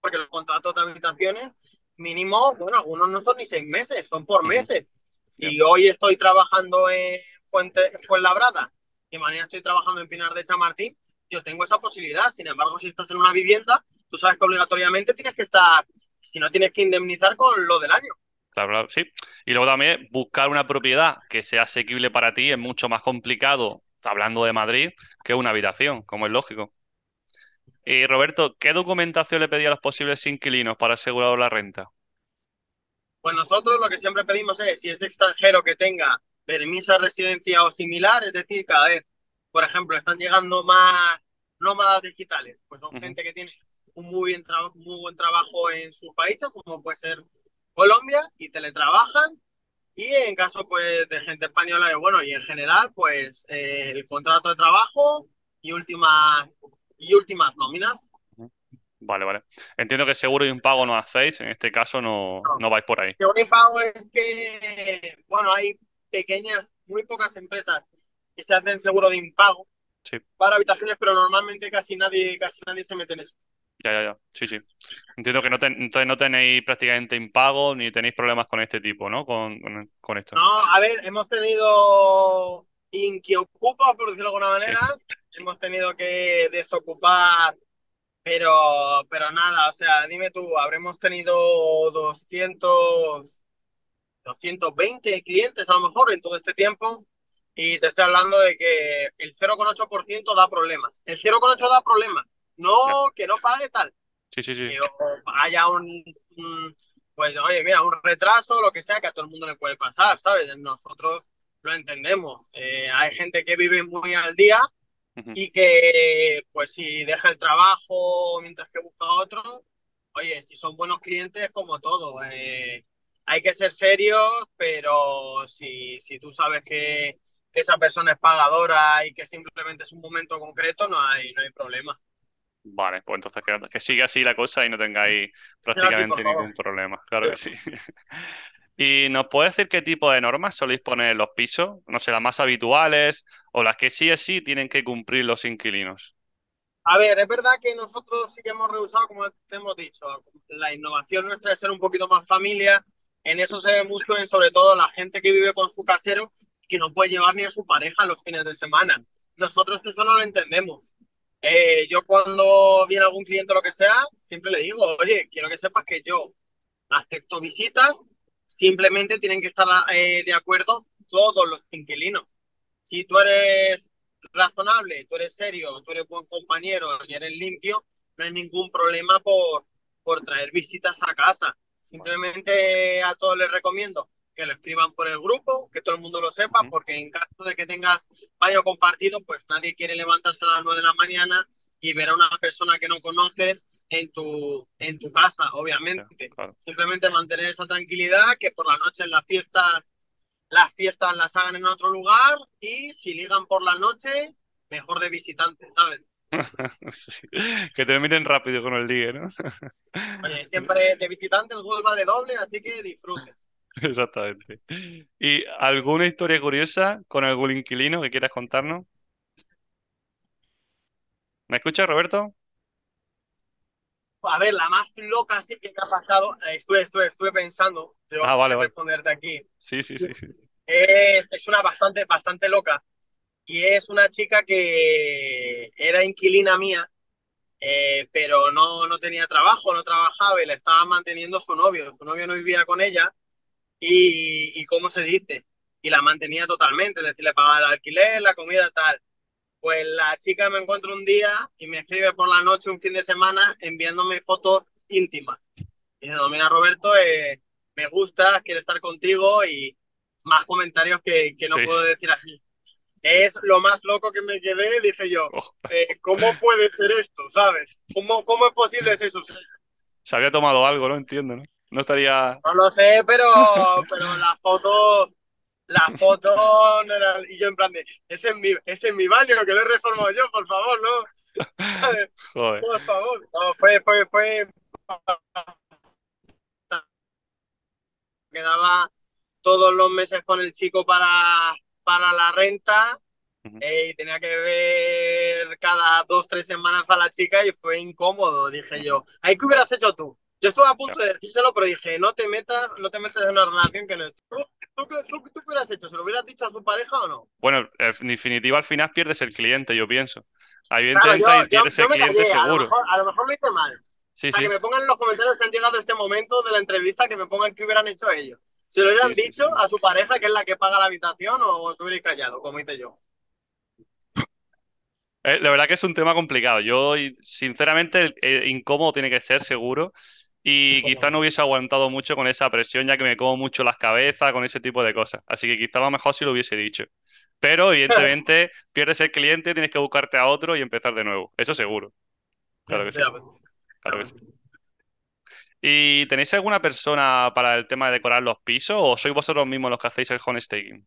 porque los contratos de habitaciones mínimo, bueno, algunos no son ni seis meses, son por meses. Si hoy estoy trabajando en Fuente, Fuenlabrada y mañana estoy trabajando en Pinar de Chamartín, yo tengo esa posibilidad. Sin embargo, si estás en una vivienda, tú sabes que obligatoriamente tienes que estar, si no tienes que indemnizar con lo del año. Claro, sí. Y luego también buscar una propiedad que sea asequible para ti es mucho más complicado, hablando de Madrid, que una habitación, como es lógico. Y Roberto, ¿qué documentación le pedía a los posibles inquilinos para asegurar la renta? Pues nosotros lo que siempre pedimos es, si es extranjero que tenga permiso de residencia o similar, es decir, cada vez, por ejemplo, están llegando más nómadas digitales, pues son gente que tiene un muy, bien muy buen trabajo en sus países, como puede ser Colombia, y teletrabajan. Y en caso pues de gente española, bueno, y en general, pues eh, el contrato de trabajo y últimas y últimas nóminas. Vale, vale. Entiendo que seguro de impago no hacéis, en este caso no, no. vais por ahí. Seguro de impago es que, bueno, hay pequeñas, muy pocas empresas que se hacen seguro de impago para habitaciones, pero normalmente casi nadie, casi nadie se mete en eso. Ya, ya, ya. Sí, sí. Entiendo que no, entonces no tenéis prácticamente impago ni tenéis problemas con este tipo, ¿no? Con, con, esto. No, a ver, hemos tenido inquiocupa, por decirlo de alguna manera, hemos tenido que desocupar, pero, pero nada, o sea, dime tú, habremos tenido 200, 220 clientes a lo mejor en todo este tiempo y te estoy hablando de que el 0,8% da problemas. El 0,8% da problemas, no que no pague tal. Sí, sí, sí. Que haya un, pues oye, mira, un retraso, lo que sea, que a todo el mundo le puede pasar, ¿sabes? Nosotros lo entendemos. Eh, hay gente que vive muy al día y que, pues, si deja el trabajo mientras que busca otro, oye, si son buenos clientes, como todo. Eh, hay que ser serios, pero si, si tú sabes que, esa persona es pagadora y que simplemente es un momento concreto, no hay, no hay problema. Vale, pues entonces que, que siga así la cosa y no tengáis prácticamente ningún problema. Claro que sí. ¿Y nos puede decir qué tipo de normas soléis poner en los pisos? No sé, las más habituales o las que sí es sí tienen que cumplir los inquilinos. A ver, es verdad que nosotros sí que hemos rehusado, como te hemos dicho, la innovación nuestra es ser un poquito más familia. En eso se ve mucho en sobre todo la gente que vive con su casero que no puede llevar ni a su pareja los fines de semana. Nosotros eso no lo entendemos. Eh, yo cuando viene algún cliente o lo que sea, siempre le digo, oye, quiero que sepas que yo acepto visitas Simplemente tienen que estar eh, de acuerdo todos los inquilinos. Si tú eres razonable, tú eres serio, tú eres buen compañero y eres limpio, no hay ningún problema por, por traer visitas a casa. Simplemente a todos les recomiendo que lo escriban por el grupo, que todo el mundo lo sepa, porque en caso de que tengas baño compartido, pues nadie quiere levantarse a las 9 de la mañana y ver a una persona que no conoces en tu, en tu casa, obviamente. Simplemente mantener esa tranquilidad, que por la noche en las fiestas, las fiestas las hagan en otro lugar y si ligan por la noche, mejor de visitante, ¿sabes? Que te miren rápido con el día, ¿no? siempre de visitante el juego de doble, así que disfruten. Exactamente. ¿Y alguna historia curiosa con algún inquilino que quieras contarnos? ¿Me escuchas, Roberto? A ver, la más loca sí que me ha pasado, eh, estuve, estuve, estuve pensando, yo ah, vale, responderte aquí. Sí, sí, sí. Es, una bastante, bastante loca. Y es una chica que era inquilina mía, eh, pero no, no tenía trabajo, no trabajaba y la estaba manteniendo su novio. Su novio no vivía con ella y, y ¿cómo se dice? Y la mantenía totalmente, es decir, le pagaba el alquiler, la comida, tal. Pues la chica me encuentra un día y me escribe por la noche, un fin de semana, enviándome fotos íntimas. Y dice, mira Roberto, eh, me gusta, quiero estar contigo y más comentarios que, que no puedo decir aquí. Es lo más loco que me quedé, dije yo, oh. eh, ¿cómo puede ser esto? ¿Sabes? ¿Cómo, cómo es posible ese suceso? Se había tomado algo, no entiendo, ¿no? No estaría... No lo sé, pero, pero las fotos la foto no era, y yo en plan de, ese es mi, ese es mi baño que lo he reformado yo, por favor, ¿no? Joder. Por favor. No, fue, fue, fue. Quedaba todos los meses con el chico para, para la renta eh, y tenía que ver cada dos, tres semanas a la chica y fue incómodo, dije yo. ¿Ahí qué hubieras hecho tú? Yo estuve a punto de decírselo, pero dije, no te metas, no te metas en una relación que no es. ¿Tú, tú, tú, tú qué hubieras hecho? ¿Se lo hubieras dicho a su pareja o no? Bueno, en definitiva, al final pierdes el cliente, yo pienso. Claro, Evidentemente, ahí yo, pierdes yo el cliente callé, a lo seguro. mejor, a lo mejor lo hice mal. Sí, sí, que me pongan en los comentarios que han llegado a este momento de la entrevista, que me pongan qué hubieran hecho ellos. Si lo hubieran sí, dicho sí. a su pareja, que es la que paga la habitación, o os hubierais callado, como hice yo. Eh, la verdad que es un tema complicado. Yo, sinceramente, eh, incómodo tiene que ser, seguro. Y quizá no hubiese aguantado mucho con esa presión, ya que me como mucho las cabezas, con ese tipo de cosas. Así que quizá a lo mejor sí lo hubiese dicho. Pero, evidentemente, pierdes el cliente, tienes que buscarte a otro y empezar de nuevo. Eso seguro. Claro que sí. Claro que sí. ¿Y tenéis alguna persona para el tema de decorar los pisos o sois vosotros mismos los que hacéis el homestaking?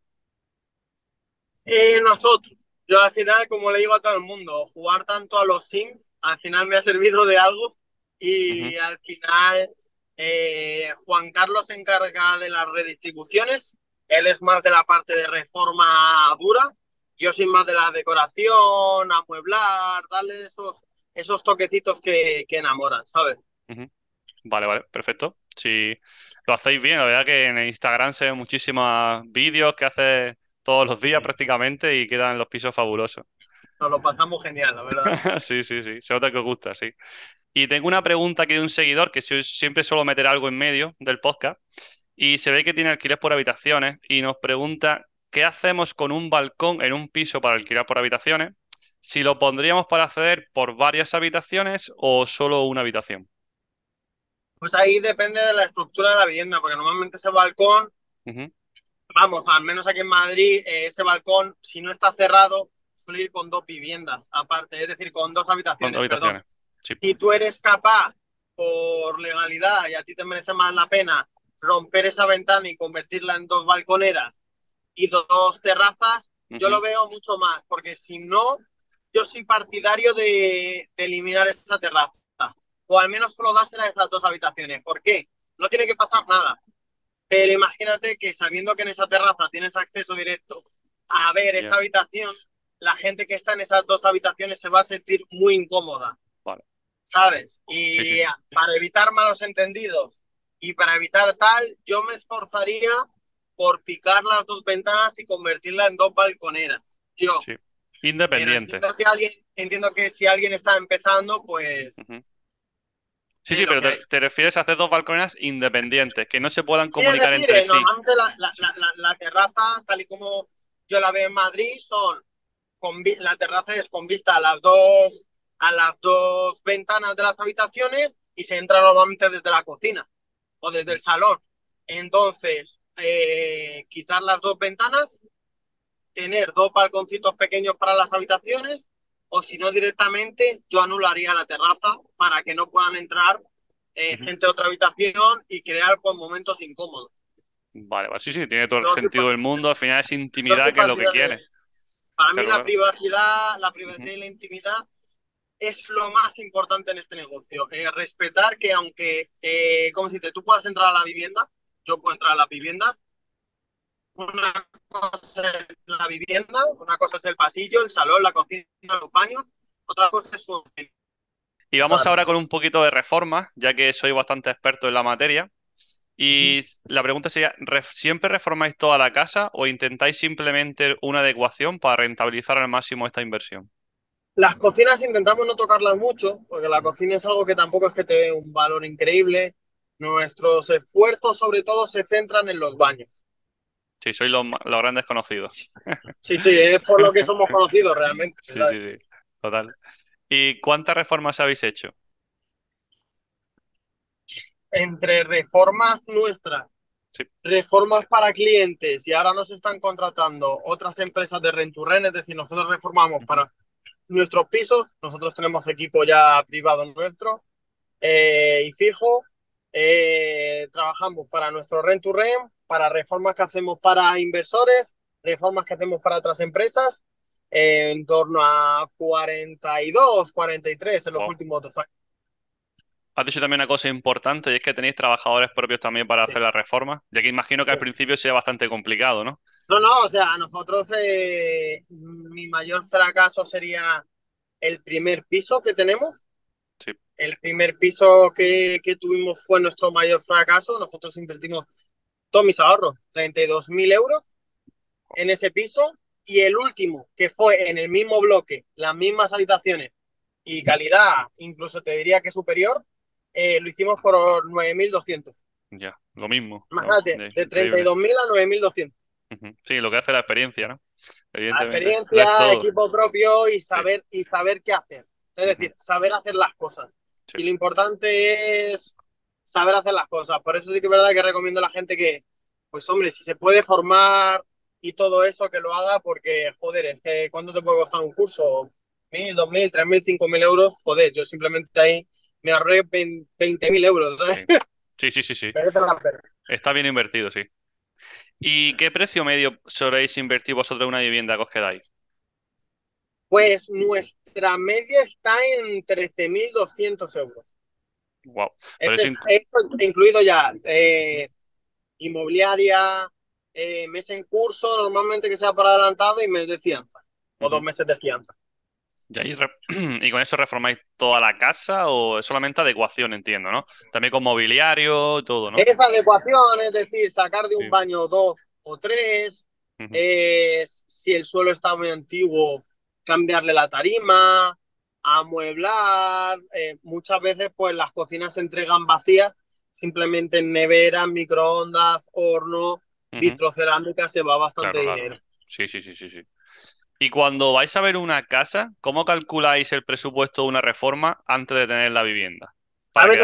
Y nosotros, yo al final, como le digo a todo el mundo, jugar tanto a los Sims, al final me ha servido de algo. Y al final, eh, Juan Carlos se encarga de las redistribuciones. Él es más de la parte de reforma dura. Yo soy más de la decoración, amueblar, darle esos, esos toquecitos que, que enamoran, ¿sabes? Vale, vale, perfecto. Si lo hacéis bien, la verdad que en Instagram se ven muchísimos vídeos que haces todos los días prácticamente y quedan los pisos fabulosos. Nos lo pasamos genial, la verdad. Sí, sí, sí. Se nota que os gusta, sí. Y tengo una pregunta aquí de un seguidor que si- siempre suelo meter algo en medio del podcast y se ve que tiene alquiler por habitaciones y nos pregunta qué hacemos con un balcón en un piso para alquilar por habitaciones, si lo pondríamos para acceder por varias habitaciones o solo una habitación. Pues ahí depende de la estructura de la vivienda, porque normalmente ese balcón. Vamos, al menos aquí en Madrid, eh, ese balcón, si no está cerrado, suele ir con dos viviendas aparte, es decir, con dos Con habitaciones. dos perdón. habitaciones. Sí. Si tú eres capaz, por legalidad, y a ti te merece más la pena, romper esa ventana y convertirla en dos balconeras y dos terrazas, yo lo veo mucho más, porque si no, yo soy partidario de, de eliminar esa terraza, o al menos solo dársela a esas dos habitaciones. ¿Por qué? No tiene que pasar nada. Pero imagínate que sabiendo que en esa terraza tienes acceso directo a ver esa habitación, la gente que está en esas dos habitaciones se va a sentir muy incómoda. Vale. ¿Sabes? Y Sí, sí, sí. para evitar malos entendidos y para evitar tal, yo me esforzaría por picar las dos ventanas y convertirla en dos balconeras. Yo. Sí. Independiente. entiendo que, alguien, entiendo que si alguien está empezando, pues. Sí, sí, pero te, refieres a hacer dos balconeras independientes, que no se puedan comunicar decir, entre sí. normalmente la, la, la, la, terraza, tal y como yo la veo en Madrid, son con la terraza es con vista a las dos a las dos ventanas de las habitaciones y se entra normalmente desde la cocina o desde el salón. Entonces, eh, quitar las dos ventanas, tener dos balconcitos pequeños para las habitaciones, o si no directamente, yo anularía la terraza para que no puedan entrar eh, gente de otra habitación y crear pues, momentos incómodos. Vale, vale, sí, sí, tiene todo el sentido del mundo, al final es intimidad que es lo que de- quiere. Para mí la privacidad, la privacidad y la intimidad es lo más importante en este negocio. Eh, respetar que aunque, eh, como si te, tú puedas entrar a la vivienda, yo puedo entrar a la vivienda, una cosa es la vivienda, una cosa es el pasillo, el salón, la cocina, los baños, otra cosa es su... Y vamos Claro. ahora con un poquito de reformas, ya que soy bastante experto en la materia. Y la pregunta sería, ¿re- ¿siempre reformáis toda la casa o intentáis simplemente una adecuación para rentabilizar al máximo esta inversión? Las cocinas intentamos no tocarlas mucho, porque la cocina es algo que tampoco es que te dé un valor increíble. Nuestros esfuerzos sobre todo se centran en los baños. Sí, sois los, grandes conocidos. Sí, sí, es por lo que somos conocidos realmente. Sí, sí, sí, total. ¿Y cuántas reformas habéis hecho? Entre reformas nuestras, Sí. reformas para clientes y ahora nos están contratando otras empresas de rent to rent, es decir, nosotros reformamos para nuestros pisos, nosotros tenemos equipo ya privado nuestro eh, y fijo, eh, trabajamos para nuestro rent to rent, para reformas que hacemos para inversores, reformas que hacemos para otras empresas, eh, en torno a 42, 43 en los últimos dos años. Has dicho también una cosa importante y es que tenéis trabajadores propios también para hacer la reforma, ya que imagino que al principio sea bastante complicado, ¿no? No, no, o sea, nosotros eh, mi mayor fracaso sería el primer piso que tenemos. Sí. El primer piso que, que tuvimos fue nuestro mayor fracaso. Nosotros invertimos todos mis ahorros, 32.000 euros en ese piso. Y el último, que fue en el mismo bloque, las mismas habitaciones y calidad, incluso te diría que superior, eh, lo hicimos por 9.200. Ya, lo mismo. Imagínate, ¿no? de 32.000 a 9.200. Ujú. Sí, lo que hace la experiencia, ¿no? La experiencia, equipo propio y saber, y saber qué hacer. Es decir, saber hacer las cosas. Sí. Si lo importante es saber hacer las cosas. Por eso sí que es verdad que recomiendo a la gente que, pues hombre, si se puede formar y todo eso, que lo haga, porque, joder, es que ¿cuánto te puede costar un curso? ¿Mil, dos mil, tres mil, cinco mil euros? Joder, yo simplemente ahí me ahorré 20 mil euros. ¿sabes? Sí, sí, sí, sí. La. Está bien invertido, sí. ¿Y qué precio medio soléis invertir vosotros en una vivienda que os quedáis? Pues nuestra media está en 13.200 euros. Wow. Pero Este es es, inc- esto incluido ya eh, inmobiliaria, eh, mes en curso, normalmente que sea por adelantado y mes de fianza, o dos meses de fianza. ¿Y, ahí re- ¿Y con eso reformáis toda la casa o es solamente adecuación, entiendo, ¿no? También con mobiliario, todo, ¿no? Es adecuación, es decir, sacar de un Sí. baño dos o tres, eh, si el suelo está muy antiguo, cambiarle la tarima, amueblar. eh, muchas veces, pues las cocinas se entregan vacías, simplemente en neveras, microondas, horno, Ujú. vitrocerámica, se va bastante Claro, claro. dinero. Sí, sí, sí, sí, sí. Y cuando vais a ver una casa, ¿cómo calculáis el presupuesto de una reforma antes de tener la vivienda? A Para ver,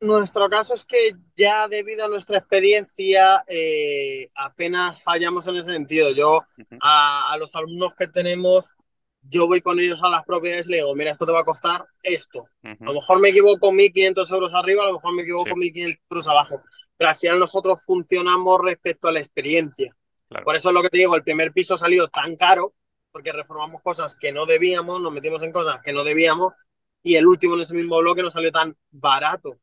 nuestro, caso es que ya debido a nuestra experiencia eh, apenas fallamos en ese sentido. Yo a, a los alumnos que tenemos, yo voy con ellos a las propiedades y le digo, mira, esto te va a costar esto. A lo mejor me equivoco 1.500 euros arriba, a lo mejor me Sí, equivoco 1.500 euros abajo. Pero al final nosotros funcionamos respecto a la experiencia. Claro. Por eso es lo que te digo, el primer piso salió tan caro, porque reformamos cosas que no debíamos, nos metimos en cosas que no debíamos, y el último en ese mismo bloque nos salió tan barato.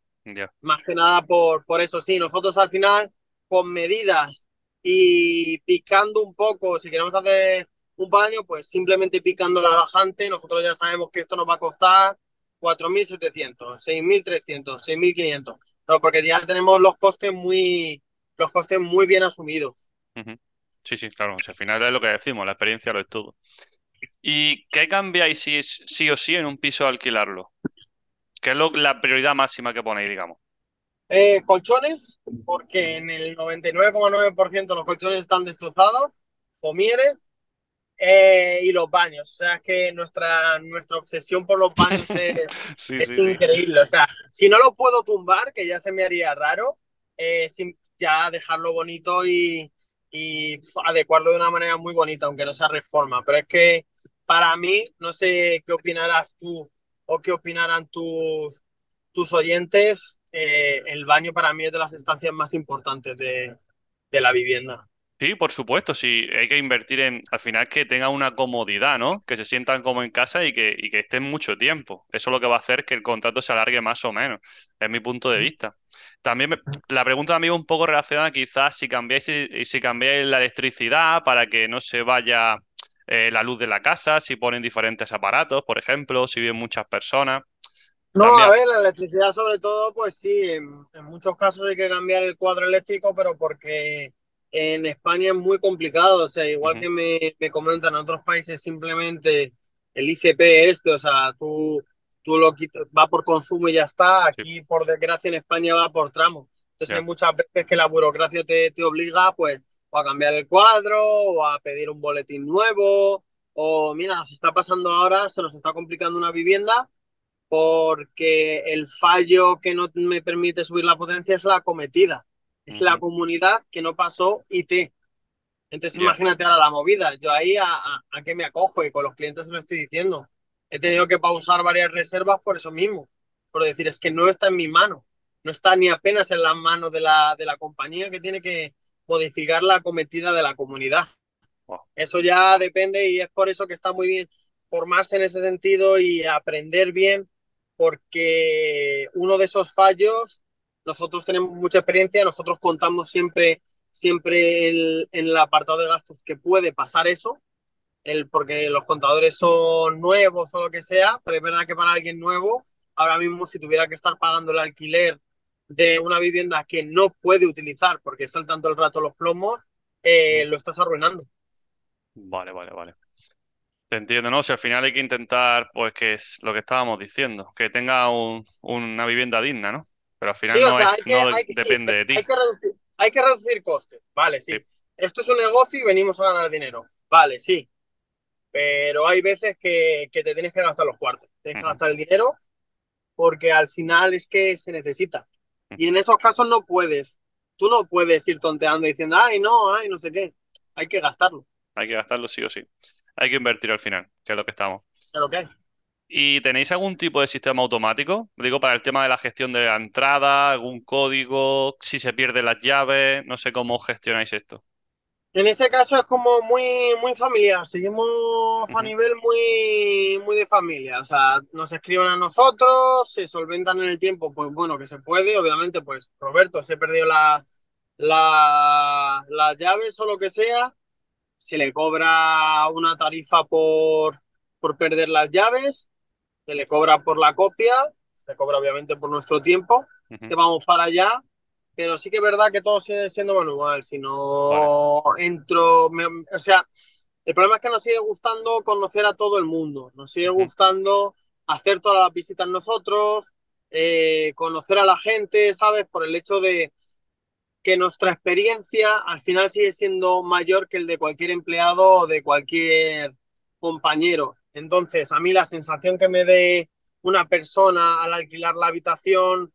Más que nada por, por eso, sí, nosotros al final, con medidas y picando un poco, si queremos hacer un baño, pues simplemente picando la bajante, nosotros ya sabemos que esto nos va a costar 4.700, 6.300, 6.500, pero porque ya tenemos los costes muy, los costes muy bien asumidos. Ujú. Sí, sí, claro. O sea, al final es lo que decimos, la experiencia lo es todo. ¿Y qué cambiáis si es sí o sí en un piso alquilarlo? ¿Qué es lo- la prioridad máxima que ponéis, digamos? Eh, colchones, porque en el 99,9% los colchones están destrozados, comieres eh, y los baños. O sea, es que nuestra, nuestra obsesión por los baños es, Sí, es sí, sí. increíble. O sea, si no lo puedo tumbar, que ya se me haría raro, eh, sin- ya dejarlo bonito y, y adecuarlo de una manera muy bonita, aunque no sea reforma. Pero es que para mí, no sé qué opinarás tú o qué opinarán tus, tus oyentes, eh, el baño para mí es de las estancias más importantes de, de la vivienda. Sí, por supuesto, sí, hay que invertir en, al final que tengan una comodidad, ¿no? Que se sientan como en casa y que, y que estén mucho tiempo. Eso es lo que va a hacer que el contrato se alargue más o menos, es mi punto de vista. También me- la pregunta también un poco relacionada quizás si cambiáis, si, si cambiáis la electricidad para que no se vaya eh, la luz de la casa, si ponen diferentes aparatos, por ejemplo, si viven muchas personas. No, También. a ver, la electricidad sobre todo, pues sí, en, en muchos casos hay que cambiar el cuadro eléctrico, pero porque en España es muy complicado, o sea, igual que me, me comentan en otros países, simplemente el ICP este, o sea, tú, tú lo quitas, va por consumo y ya está, Sí. aquí por desgracia en España va por tramo. Entonces hay muchas veces que la burocracia te, te obliga, pues, o a cambiar el cuadro, o a pedir un boletín nuevo, o mira, nos está pasando ahora, se nos está complicando una vivienda porque el fallo que no me permite subir la potencia es la cometida. Es la comunidad que no pasó IT. Entonces imagínate ahora la movida. Yo ahí a, a, a qué me acojo y con los clientes se lo estoy diciendo. He tenido que pausar varias reservas por eso mismo. Por decir, es que no está en mi mano. No está ni apenas en las manos de la, de la compañía que tiene que modificar la cometida de la comunidad. Wow. Eso ya depende y es por eso que está muy bien formarse en ese sentido y aprender bien, porque uno de esos fallos, nosotros tenemos mucha experiencia, nosotros contamos siempre, siempre el, en el apartado de gastos que puede pasar eso, el, porque los contadores son nuevos o lo que sea, pero es verdad que para alguien nuevo, ahora mismo si tuviera que estar pagando el alquiler de una vivienda que no puede utilizar porque saltan todo el rato los plomos, eh, lo estás arruinando. Vale, vale, vale. Te entiendo, ¿no? O sea, al final hay que intentar, pues, que es lo que estábamos diciendo, que tenga un- una vivienda digna, ¿no? Pero al final Sí, no, sea, es- hay que, no hay que- sí, depende de ti. hay que reducir, hay que reducir costes. Vale, sí. Sí. Esto es un negocio y venimos a ganar dinero. Vale, sí. Pero hay veces que, que te tienes que gastar los cuartos. Tienes que gastar el dinero porque al final es que se necesita. Y en esos casos no puedes. Tú no puedes ir tonteando diciendo, ay, no, ay, no sé qué. Hay que gastarlo. Hay que gastarlo sí o sí. Hay que invertir al final, que es lo que estamos. ¿qué? ¿Y tenéis algún tipo de sistema automático? Digo, para el tema de la gestión de la entrada, algún código, si se pierden las llaves, no sé cómo gestionáis esto. En ese caso es como muy, muy familiar, seguimos a nivel muy, muy de familia, o sea, nos escriben a nosotros, se solventan en el tiempo, pues bueno, que se puede, obviamente, pues Roberto, se perdió la, la, las llaves o lo que sea, se le cobra una tarifa por, por perder las llaves, se le cobra por la copia, se cobra obviamente por nuestro tiempo, que vamos para allá, pero sí que es verdad que todo sigue siendo manual. Si no entro, me- o sea, el problema es que nos sigue gustando conocer a todo el mundo, nos sigue gustando hacer todas las visitas nosotros, eh, conocer a la gente, ¿sabes? Por el hecho de que nuestra experiencia al final sigue siendo mayor que el de cualquier empleado o de cualquier compañero. Entonces, a mí la sensación que me dé una persona al alquilar la habitación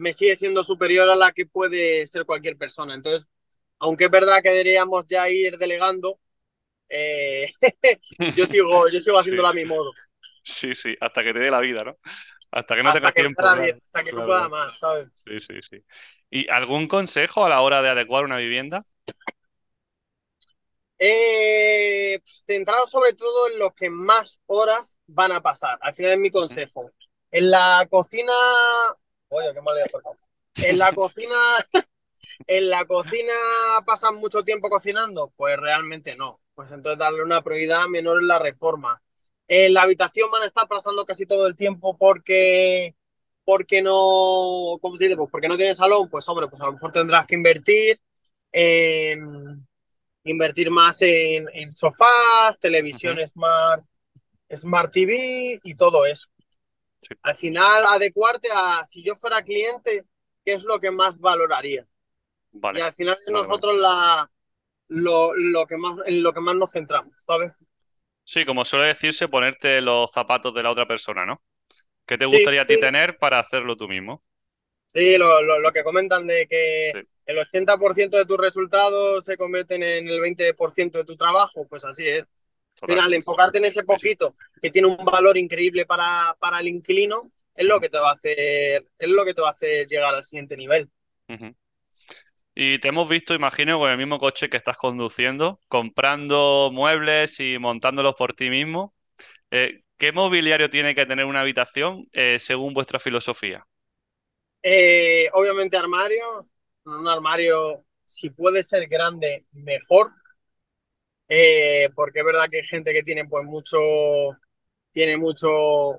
me sigue siendo superior a la que puede ser cualquier persona. Entonces, aunque es verdad que deberíamos ya ir delegando, eh, yo sigo, yo sigo Sí. haciéndolo a mi modo. Sí, sí, hasta que te dé la vida, ¿no? Hasta que no hasta tengas que, tiempo. pueda bien, hasta que no claro, pueda claro. más, ¿sabes? Sí, sí, sí. ¿Y algún consejo a la hora de adecuar una vivienda? Eh, centrado sobre todo en los que más horas van a pasar. Al final es mi consejo. En la cocina. Oye, qué mal le he tocado. En la cocina. ¿En la cocina pasan mucho tiempo cocinando? Pues realmente no. Pues entonces darle una prioridad menor en la reforma. En la habitación van a estar pasando casi todo el tiempo porque. Porque no. ¿Cómo se dice? Pues porque no tiene salón. Pues hombre, pues a lo mejor tendrás que invertir en invertir más en, en sofás, televisión Ujú. smart, smart TV y todo eso. Sí. Al final, adecuarte a, si yo fuera cliente, ¿qué es lo que más valoraría? Y al final vale, vale. nosotros la, lo, lo que más, en lo que más nos centramos, ¿sabes? Sí, como suele decirse, ponerte los zapatos de la otra persona, ¿no? ¿Qué te Sí, gustaría a ti sí. tener para hacerlo tú mismo? Sí, lo, lo, lo que comentan de que Sí. el 80% de tus resultados se convierten en el 20% de tu trabajo, pues así es. Al final, enfocarte en ese poquito que tiene un valor increíble para, para el inquilino es lo que te va a hacer, es lo que te va a hacer llegar al siguiente nivel. Y te hemos visto, imagino, con el mismo coche que estás conduciendo, comprando muebles y montándolos por ti mismo. Eh, ¿qué mobiliario tiene que tener una habitación eh, según vuestra filosofía? Eh, obviamente armario, un armario si puede ser grande, mejor, eh, porque es verdad que hay gente que tiene pues mucho, tiene mucho,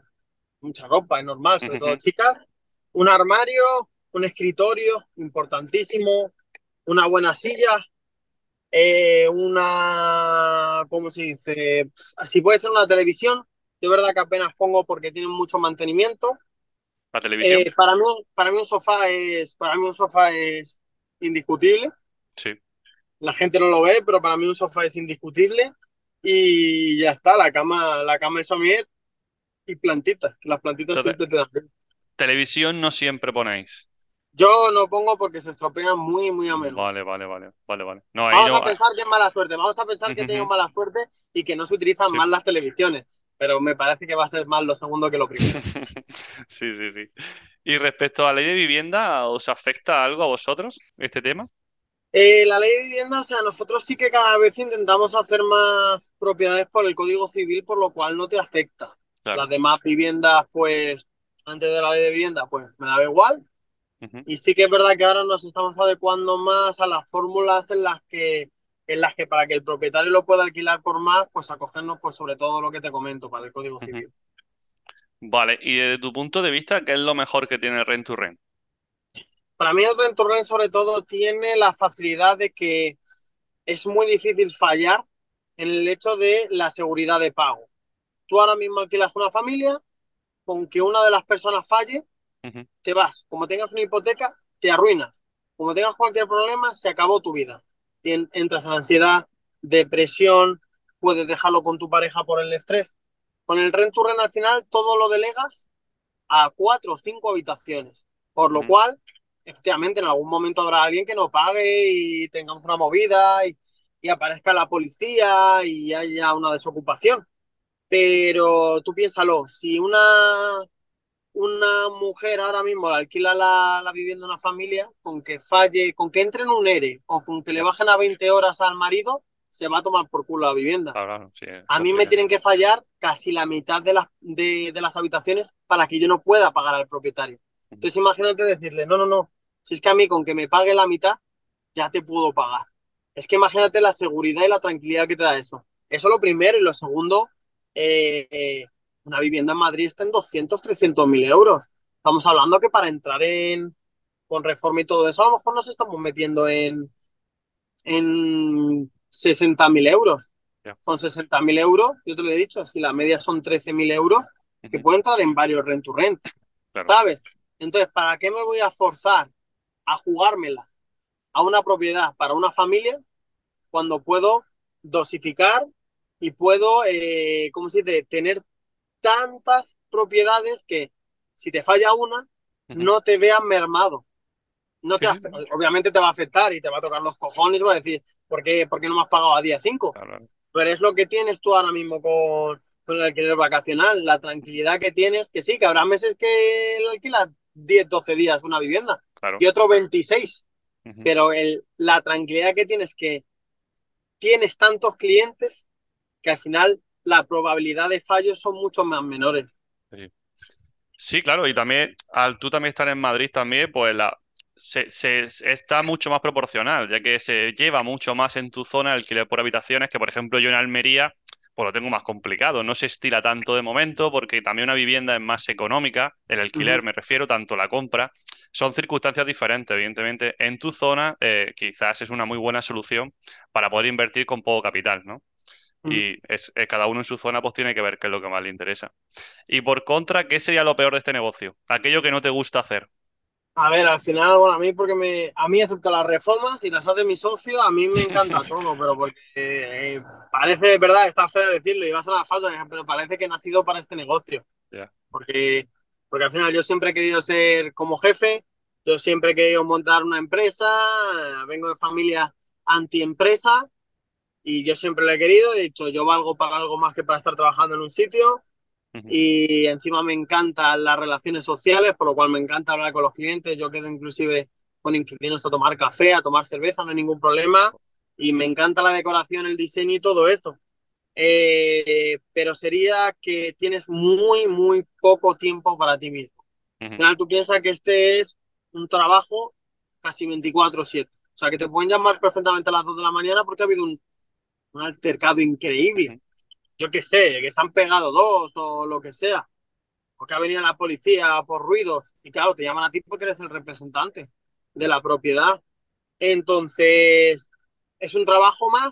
mucha ropa, es normal, sobre todo chicas. Un armario, un escritorio, importantísimo, una buena silla, eh, una, ¿cómo se dice? Si puede ser una televisión, de verdad que apenas pongo porque tienen mucho mantenimiento. ¿La televisión? Eh, para mí, para mí un sofá es, para mí un sofá es indiscutible. Sí. La gente no lo ve, pero para mí un sofá es indiscutible. Y ya está, la cama, la cama es somier y plantitas. Las plantitas Entonces, siempre te dan bien. televisión no siempre ponéis. Yo no pongo porque se estropean muy, muy a menudo. Vale, vale, vale, vale, vale. No, Vamos no. a pensar que es mala suerte, vamos a pensar que Ujú. mala suerte y que no se utilizan Sí. más las televisiones, pero me parece que va a ser más lo segundo que lo primero. Sí, sí, sí. Y respecto a la ley de vivienda, ¿os afecta algo a vosotros este tema? Eh, la ley de vivienda, o sea, nosotros sí que cada vez intentamos hacer más propiedades por el Código Civil, por lo cual no te afecta. Claro. Las demás viviendas, pues, antes de la ley de vivienda, pues me daba igual. Y sí que es verdad que ahora nos estamos adecuando más a las fórmulas en las que, en las que para que el propietario lo pueda alquilar por más, pues acogernos pues sobre todo lo que te comento para el Código. Civil. Vale, y desde tu punto de vista, ¿qué es lo mejor que tiene Rent to Rent? Para mí el rent to rent sobre todo tiene la facilidad de que es muy difícil fallar en el hecho de la seguridad de pago. Tú ahora mismo alquilas una familia, con que una de las personas falle, te vas. Como tengas una hipoteca, te arruinas. Como tengas cualquier problema, se acabó tu vida. Tien- Entras en ansiedad, depresión, puedes dejarlo con tu pareja por el estrés. Con el rent to rent al final todo lo delegas a cuatro o cinco habitaciones. Por lo cual, efectivamente, en algún momento habrá alguien que no pague y tengamos una movida y, y aparezca la policía y haya una desocupación. Pero tú piénsalo, si una, una mujer ahora mismo le alquila la, la vivienda a una familia, con que falle, con que entre en un ERE o con que le bajen a 20 horas al marido, se va a tomar por culo la vivienda. sí, A mí me tienen que fallar casi la mitad de las, de, de las habitaciones para que yo no pueda pagar al propietario. Entonces imagínate decirle, no, no, no, si es que a mí con que me pague la mitad, ya te puedo pagar. Es que imagínate la seguridad y la tranquilidad que te da eso. Eso lo primero y lo segundo, eh, eh, una vivienda en Madrid está en 200, 300 mil euros. Estamos hablando que para entrar en, con reforma y todo eso, a lo mejor nos estamos metiendo en, en 60 mil euros con 60.000 euros, yo te lo he dicho, si la media son 13.000 euros, que puede entrar en varios rent to rent, claro, ¿sabes? Entonces, ¿para qué me voy a forzar a jugármela a una propiedad para una familia cuando puedo dosificar y puedo, eh, ¿cómo se dice?, tener tantas propiedades que si te falla una, no te vean mermado. No te sí, obviamente te va a afectar y te va a tocar los cojones y va a decir, ¿por qué, por qué no me has pagado a día 5? claro, claro, Pero es lo que tienes tú ahora mismo con, con el alquiler vacacional, la tranquilidad que tienes, que sí, que habrá meses que el alquila 10, 12 días una vivienda claro, y otro 26, ujú, pero el, la tranquilidad que tienes que tienes tantos clientes que al final la probabilidad de fallos son mucho más menores. sí. Sí, claro, y también al tú también estar en Madrid también, pues la se, se- se- está mucho más proporcional, ya que se lleva mucho más en tu zona el alquiler por habitaciones, que por ejemplo yo en Almería, pues lo tengo más complicado, no se estila tanto de momento, porque también una vivienda es más económica, el alquiler me refiero, tanto la compra, son circunstancias diferentes, evidentemente. En tu zona eh, quizás es una muy buena solución para poder invertir con poco capital, ¿no? Y es, cada uno en su zona pues tiene que ver qué es lo que más le interesa. Y por contra, ¿qué sería lo peor de este negocio? Aquello que no te gusta hacer. A ver, al final, bueno, a mí porque me, a mí excepto las reformas y las hace mi socio, a mí me encanta todo, pero porque eh, parece verdad, está feo decirlo y va a sonar falso, pero parece que he nacido para este negocio. Ya. porque, porque al final yo siempre he querido ser como jefe, yo siempre he querido montar una empresa, eh, vengo de familia antiempresa y yo siempre lo he querido, he dicho yo valgo para algo más que para estar trabajando en un sitio Y encima me encantan las relaciones sociales, por lo cual me encanta hablar con los clientes, yo quedo inclusive con inquilinos a tomar café, a tomar cerveza, no hay ningún problema y me encanta la decoración, el diseño y todo esto. Eh, pero sería que tienes muy, muy poco tiempo para ti mismo. Al final tú piensas que este es un trabajo casi 24/7. O sea, que te pueden llamar perfectamente a las 2 de la mañana porque ha habido un, un altercado increíble. Yo qué sé, que se han pegado dos o lo que sea. Porque ha venido la policía por ruidos. Y claro, te llaman a ti porque eres el representante de la propiedad. Entonces, es un trabajo más,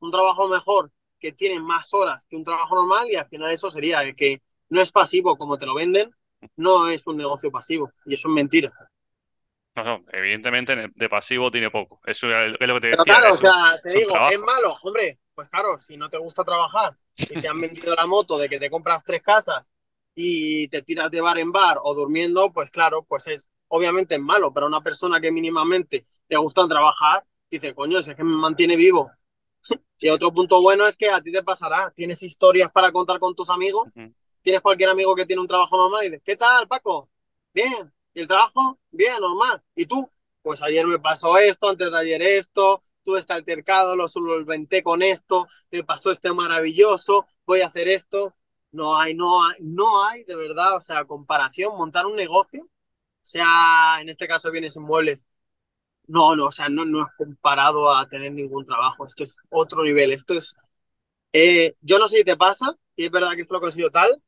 un trabajo mejor, que tiene más horas que un trabajo normal y al final eso sería el que no es pasivo como te lo venden, no es un negocio pasivo y eso es mentira. No, no, evidentemente de pasivo tiene poco. Eso es lo que te Pero decía, claro, o es un, sea, te es digo, es malo, hombre, pues claro, si no te gusta trabajar y te han vendido la moto de que te compras tres casas y te tiras de bar en bar o durmiendo, pues claro, pues es obviamente es malo, pero una persona que mínimamente te gusta trabajar, dice, coño, si es que me mantiene vivo. Y otro punto bueno es que a ti te pasará, tienes historias para contar con tus amigos, tienes cualquier amigo que tiene un trabajo normal y dices, ¿qué tal, Paco? Bien. ¿Y el trabajo? Bien, normal. ¿Y tú? Pues ayer me pasó esto, antes de ayer esto, tuve este altercado, lo solventé con esto, me pasó este maravilloso, voy a hacer esto. No hay, no hay, no hay de verdad, o sea, comparación, montar un negocio, sea en este caso bienes inmuebles, no, no, o sea, no, no es comparado a tener ningún trabajo, esto es otro nivel, esto es, eh, yo no sé si te pasa, y es verdad que esto lo consigo tal,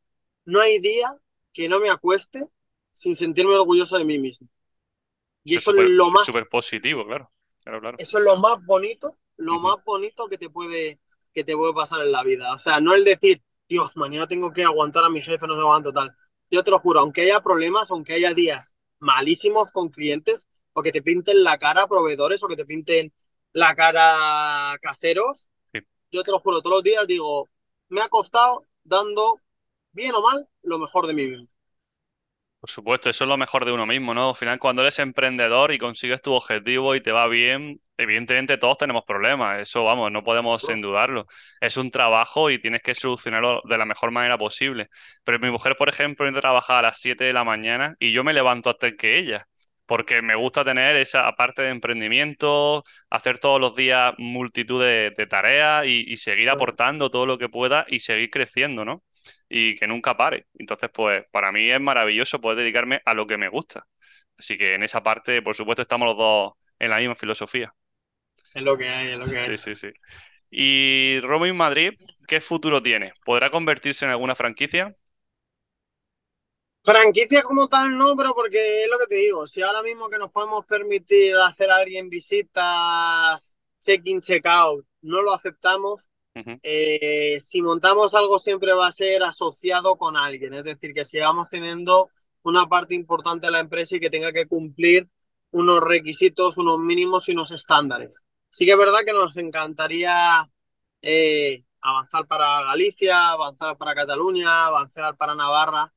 no hay día que no me acueste sin sentirme orgulloso de mí mismo. Y Eso eso, es lo más, súper positivo, claro. Claro, claro. eso es lo más bonito, lo más bonito que te puede, que te puede pasar en la vida. O sea, no el decir, Dios, mañana tengo que aguantar a mi jefe, no sé cuánto tal. Yo te lo juro, aunque haya problemas, aunque haya días malísimos con clientes, o que te pinten la cara proveedores, o que te pinten la cara caseros, Sí. yo te lo juro, todos los días digo, me ha costado dando, bien o mal, lo mejor de mí mismo. Por supuesto, eso es lo mejor de uno mismo, ¿no? Al final, cuando eres emprendedor y consigues tu objetivo y te va bien, evidentemente todos tenemos problemas, eso vamos, no podemos sin dudarlo. Es un trabajo y tienes que solucionarlo de la mejor manera posible. Pero mi mujer, por ejemplo, entra a trabajar a las 7 de la mañana y yo me levanto antes que ella, porque me gusta tener esa parte de emprendimiento, hacer todos los días multitud de, de tareas y, y seguir aportando todo lo que pueda y seguir creciendo, ¿no? Y que nunca pare. Entonces, pues para mí es maravilloso poder dedicarme a lo que me gusta. Así que en esa parte, por supuesto, estamos los dos en la misma filosofía. Es lo que hay, es lo que hay. Sí, sí, sí. Y Roaming Madrid, ¿qué futuro tiene? ¿Podrá convertirse en alguna franquicia? Franquicia como tal no, pero porque es lo que te digo, si ahora mismo que nos podemos permitir hacer a alguien visitas, check-in, check-out, no lo aceptamos, Eh, si montamos algo siempre va a ser asociado con alguien, es decir, que sigamos teniendo una parte importante de la empresa y que tenga que cumplir unos requisitos, unos mínimos y unos estándares. Sí que es verdad que nos encantaría eh, avanzar para Galicia, avanzar para Cataluña, avanzar para Navarra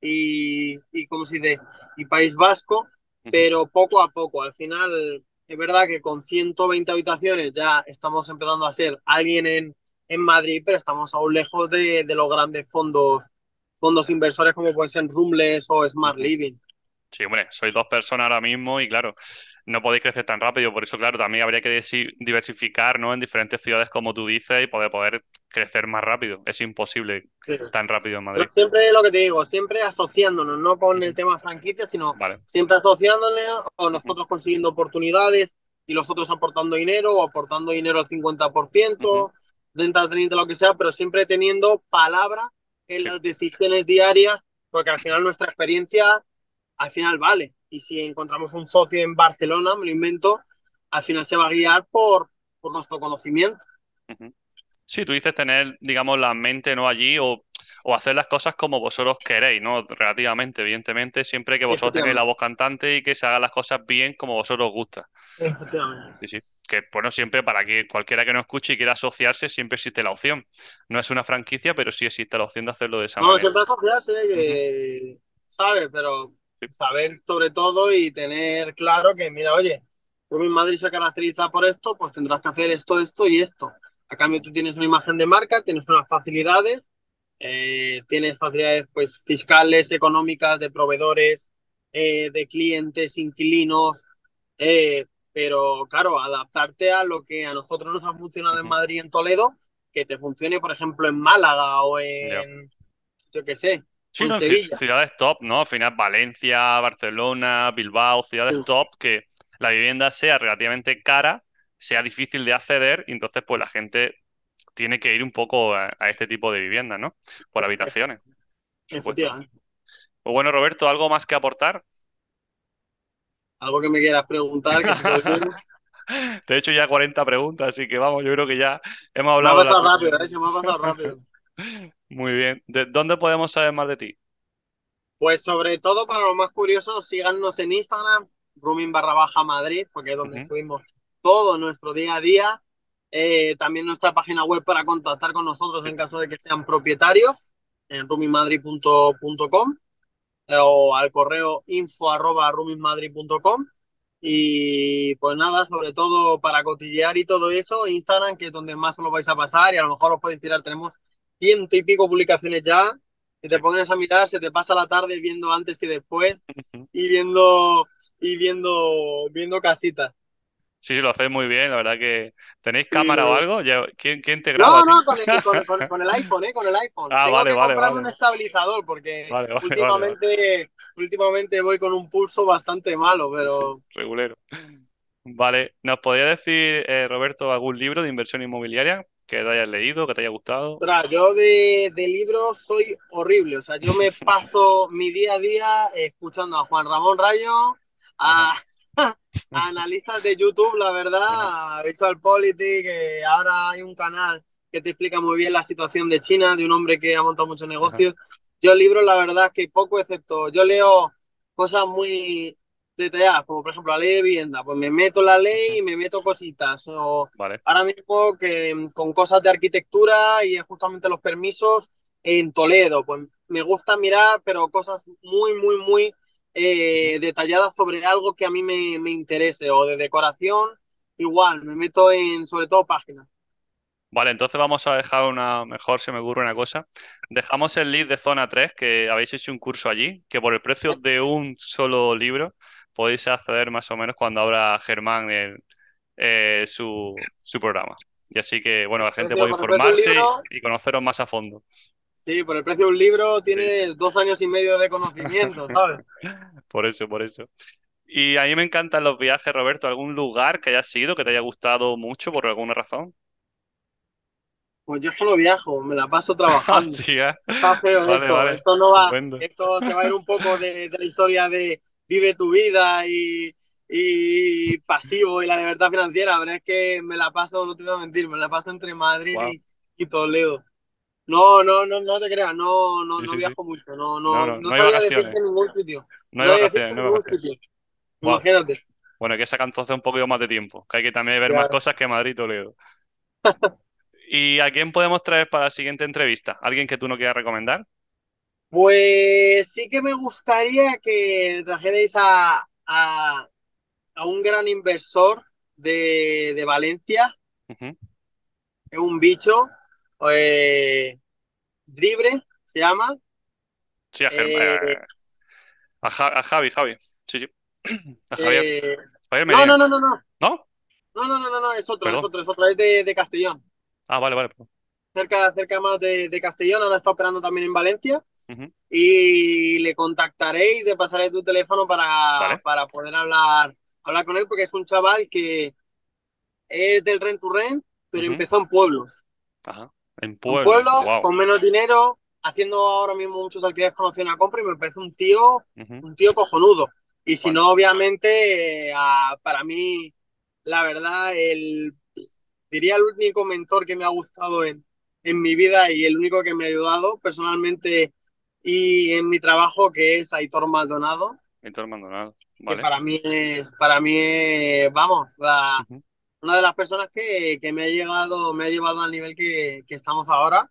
y, y ¿cómo se dice? Y País Vasco, pero poco a poco. Al final, es verdad que con 120 habitaciones ya estamos empezando a ser alguien en, en Madrid, pero estamos aún lejos de, de los grandes fondos, fondos inversores como pueden ser Rumbles o Smart. Living. Sí, hombre, sois dos personas ahora mismo y claro, no podéis crecer tan rápido, por eso, claro, también habría que diversificar, ¿no? En diferentes ciudades, como tú dices, y poder, poder crecer más rápido. Es imposible Sí. tan rápido en Madrid. Pero siempre lo que te digo, siempre asociándonos, no con el tema franquicia, sino Vale. siempre asociándonos o nosotros consiguiendo oportunidades y los otros aportando dinero o aportando dinero al 50%, Ujú. 30, 30, lo que sea, pero siempre teniendo palabra en Sí. las decisiones diarias, porque al final nuestra experiencia, al final vale. Y si encontramos un socio en Barcelona, me lo invento, al final se va a guiar por, por nuestro conocimiento. Sí, tú dices tener, digamos, la mente no allí o, o hacer las cosas como vosotros queréis, ¿no? Relativamente, evidentemente, siempre que vosotros tengáis la voz cantante y que se hagan las cosas bien como vosotros os gusta. Sí, sí. Que, bueno, siempre para que cualquiera que no escuche y quiera asociarse, siempre existe la opción. No es una franquicia, pero sí existe la opción de hacerlo de esa No, manera. siempre asociarse, que, ¿sabes? Pero. Saber sobre todo y tener claro que, mira, oye, Rubin Madrid se caracteriza por esto, pues tendrás que hacer esto, esto y esto. A cambio, tú tienes una imagen de marca, tienes unas facilidades, eh, tienes facilidades pues, fiscales, económicas, de proveedores, eh, de clientes, inquilinos, eh, pero claro, adaptarte a lo que a nosotros nos ha funcionado en. Madrid y en Toledo, que te funcione, por ejemplo, en Málaga o en, yo qué sé, Sí, no, ciudades top, ¿no? Al final Valencia, Barcelona, Bilbao, ciudades Sí. top que la vivienda sea relativamente cara, sea difícil de acceder y entonces pues la gente tiene que ir un poco a, a este tipo de viviendas, ¿no? Por habitaciones. Efectivamente. Pues bueno, Roberto, ¿algo más que aportar? Algo que me quieras preguntar, que te he hecho ya 40 preguntas, así que vamos, yo creo que ya hemos Me ha hablado de la pasado rápido, ¿eh? Se me ha pasado rápido. Muy bien. ¿De dónde podemos saber más de ti? Pues sobre todo para los más curiosos, síganos en Instagram, rooming barra baja Madrid, porque es donde Ujú. subimos todo nuestro día a día. Eh, también nuestra página web para contactar con nosotros en caso de que sean propietarios, en roomingmadrid.com eh, o al correo info arroba roomingmadrid.com. Y pues nada, sobre todo para cotillear y todo eso, Instagram, que es donde más os lo vais a pasar y a lo mejor os podéis tirar, tenemos ciento y pico publicaciones ya. Si te Sí. pones a mirar, se te pasa la tarde viendo antes y después y viendo y viendo viendo casitas. Sí, sí, lo hacéis muy bien, la verdad que... ¿Tenéis Sí. cámara o algo? ¿Quién, quién te graba No, no, con el, con, con- con el iPhone, ¿eh? Con el iPhone. Ah, Tengo vale, que vale, comprarme vale. un estabilizador porque Vale, últimamente, últimamente voy con un pulso bastante malo, Sí, pero regulero. Vale, ¿nos podría decir, eh, Roberto, algún libro de inversión inmobiliaria que te hayas leído, que te haya gustado. yo de, de, libros soy horrible, o sea, yo me paso mi día a día escuchando a Juan Ramón Rayo, a, analistas de YouTube, la verdad, a Visual Politics, que ahora hay un canal que te explica muy bien la situación de China, de un hombre que ha montado muchos negocios. Yo libros, la verdad, que poco, excepto yo leo cosas muy detalladas, como por ejemplo la ley de vivienda, pues me meto la ley y me meto cositas. O Ahora mismo que con cosas de arquitectura y justamente los permisos en Toledo, pues me gusta mirar, pero cosas muy, muy, muy eh, detalladas sobre algo que a mí me, me interese, o de decoración, igual, me meto en sobre todo páginas. Vale, entonces vamos a dejar una, mejor se me ocurre una cosa. Dejamos el lead de zona 3, que habéis hecho un curso allí, que por el precio de un solo libro podéis acceder más o menos cuando abra Germán eh, su, programa. Y así que, bueno, la gente puede informarse y, conoceros más a fondo. Sí, por el precio de un libro tiene dos años y medio de conocimiento, ¿sabes? por eso, por eso. Y a mí me encantan los viajes, Roberto. ¿Algún lugar que hayas ido que te haya gustado mucho por alguna razón? Pues yo solo viajo, me la paso trabajando. Está feo esto. Esto no va, esto se va a ir un poco de, la historia de vive tu vida y, y, pasivo y la libertad financiera, pero es que me la paso, no te voy a mentir, me la paso entre Madrid y, Toledo. No, no, no, no te creas, no, no, no viajo mucho, no, no, no, no, sabía decirte en ningún sitio. No hay vacaciones, en ningún sitio. Imagínate. Bueno, que sacan entonces un poquito más de tiempo, que hay que también ver más cosas que Madrid y Toledo. ¿Y a quién podemos traer para la siguiente entrevista? ¿Alguien que tú no quieras recomendar? Pues sí que me gustaría que trajerais a, a, un gran inversor de, Valencia. Es un bicho. Eh, Dribre se llama. Sí, a, eh, Javi, Javi. Sí, sí. A Javier. Eh, no, no, no, no, no. ¿No? No, no, no, no, es otro, es otro, es otro, es de, de Castellón. Ah, vale, vale. Cerca, cerca más de, Castellón, ahora está operando también en Valencia. Y le contactaré y te pasaré tu teléfono para, para poder hablar, hablar con él, porque es un chaval que es del rent to rent, pero empezó en pueblos. Ajá. En pueblos. con menos dinero, haciendo ahora mismo muchos alquileres con opción a compra y me parece un tío, un tío cojonudo. Y si no, obviamente, para mí, la verdad, el diría el único mentor que me ha gustado en, en mi vida y el único que me ha ayudado personalmente y en mi trabajo, que es Aitor Maldonado. Aitor Maldonado, vale. Que para mí es, para mí vamos, una de las personas que, que, me ha llegado, me ha llevado al nivel que, que, estamos ahora.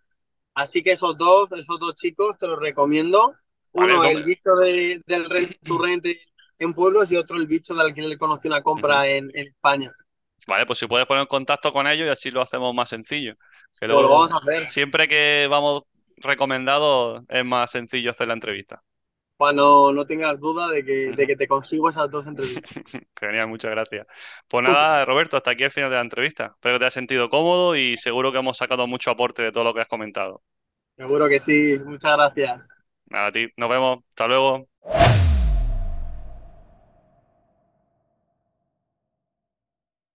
Así que esos dos, esos dos chicos te los recomiendo. Uno, el bicho de, del rent en pueblos y otro el bicho del que le conocí una compra en, en España. Vale, pues si puedes poner en contacto con ellos y así lo hacemos más sencillo. Que pues lo vamos a hacer. Siempre que vamos recomendados es más sencillo hacer la entrevista. Bueno, no tengas duda de que, de que te consigo esas dos entrevistas. Genial, muchas gracias. Pues nada, Roberto, hasta aquí el final de la entrevista. Espero que te hayas sentido cómodo y seguro que hemos sacado mucho aporte de todo lo que has comentado. Seguro que sí, muchas gracias. Nada, a ti, nos vemos, hasta luego.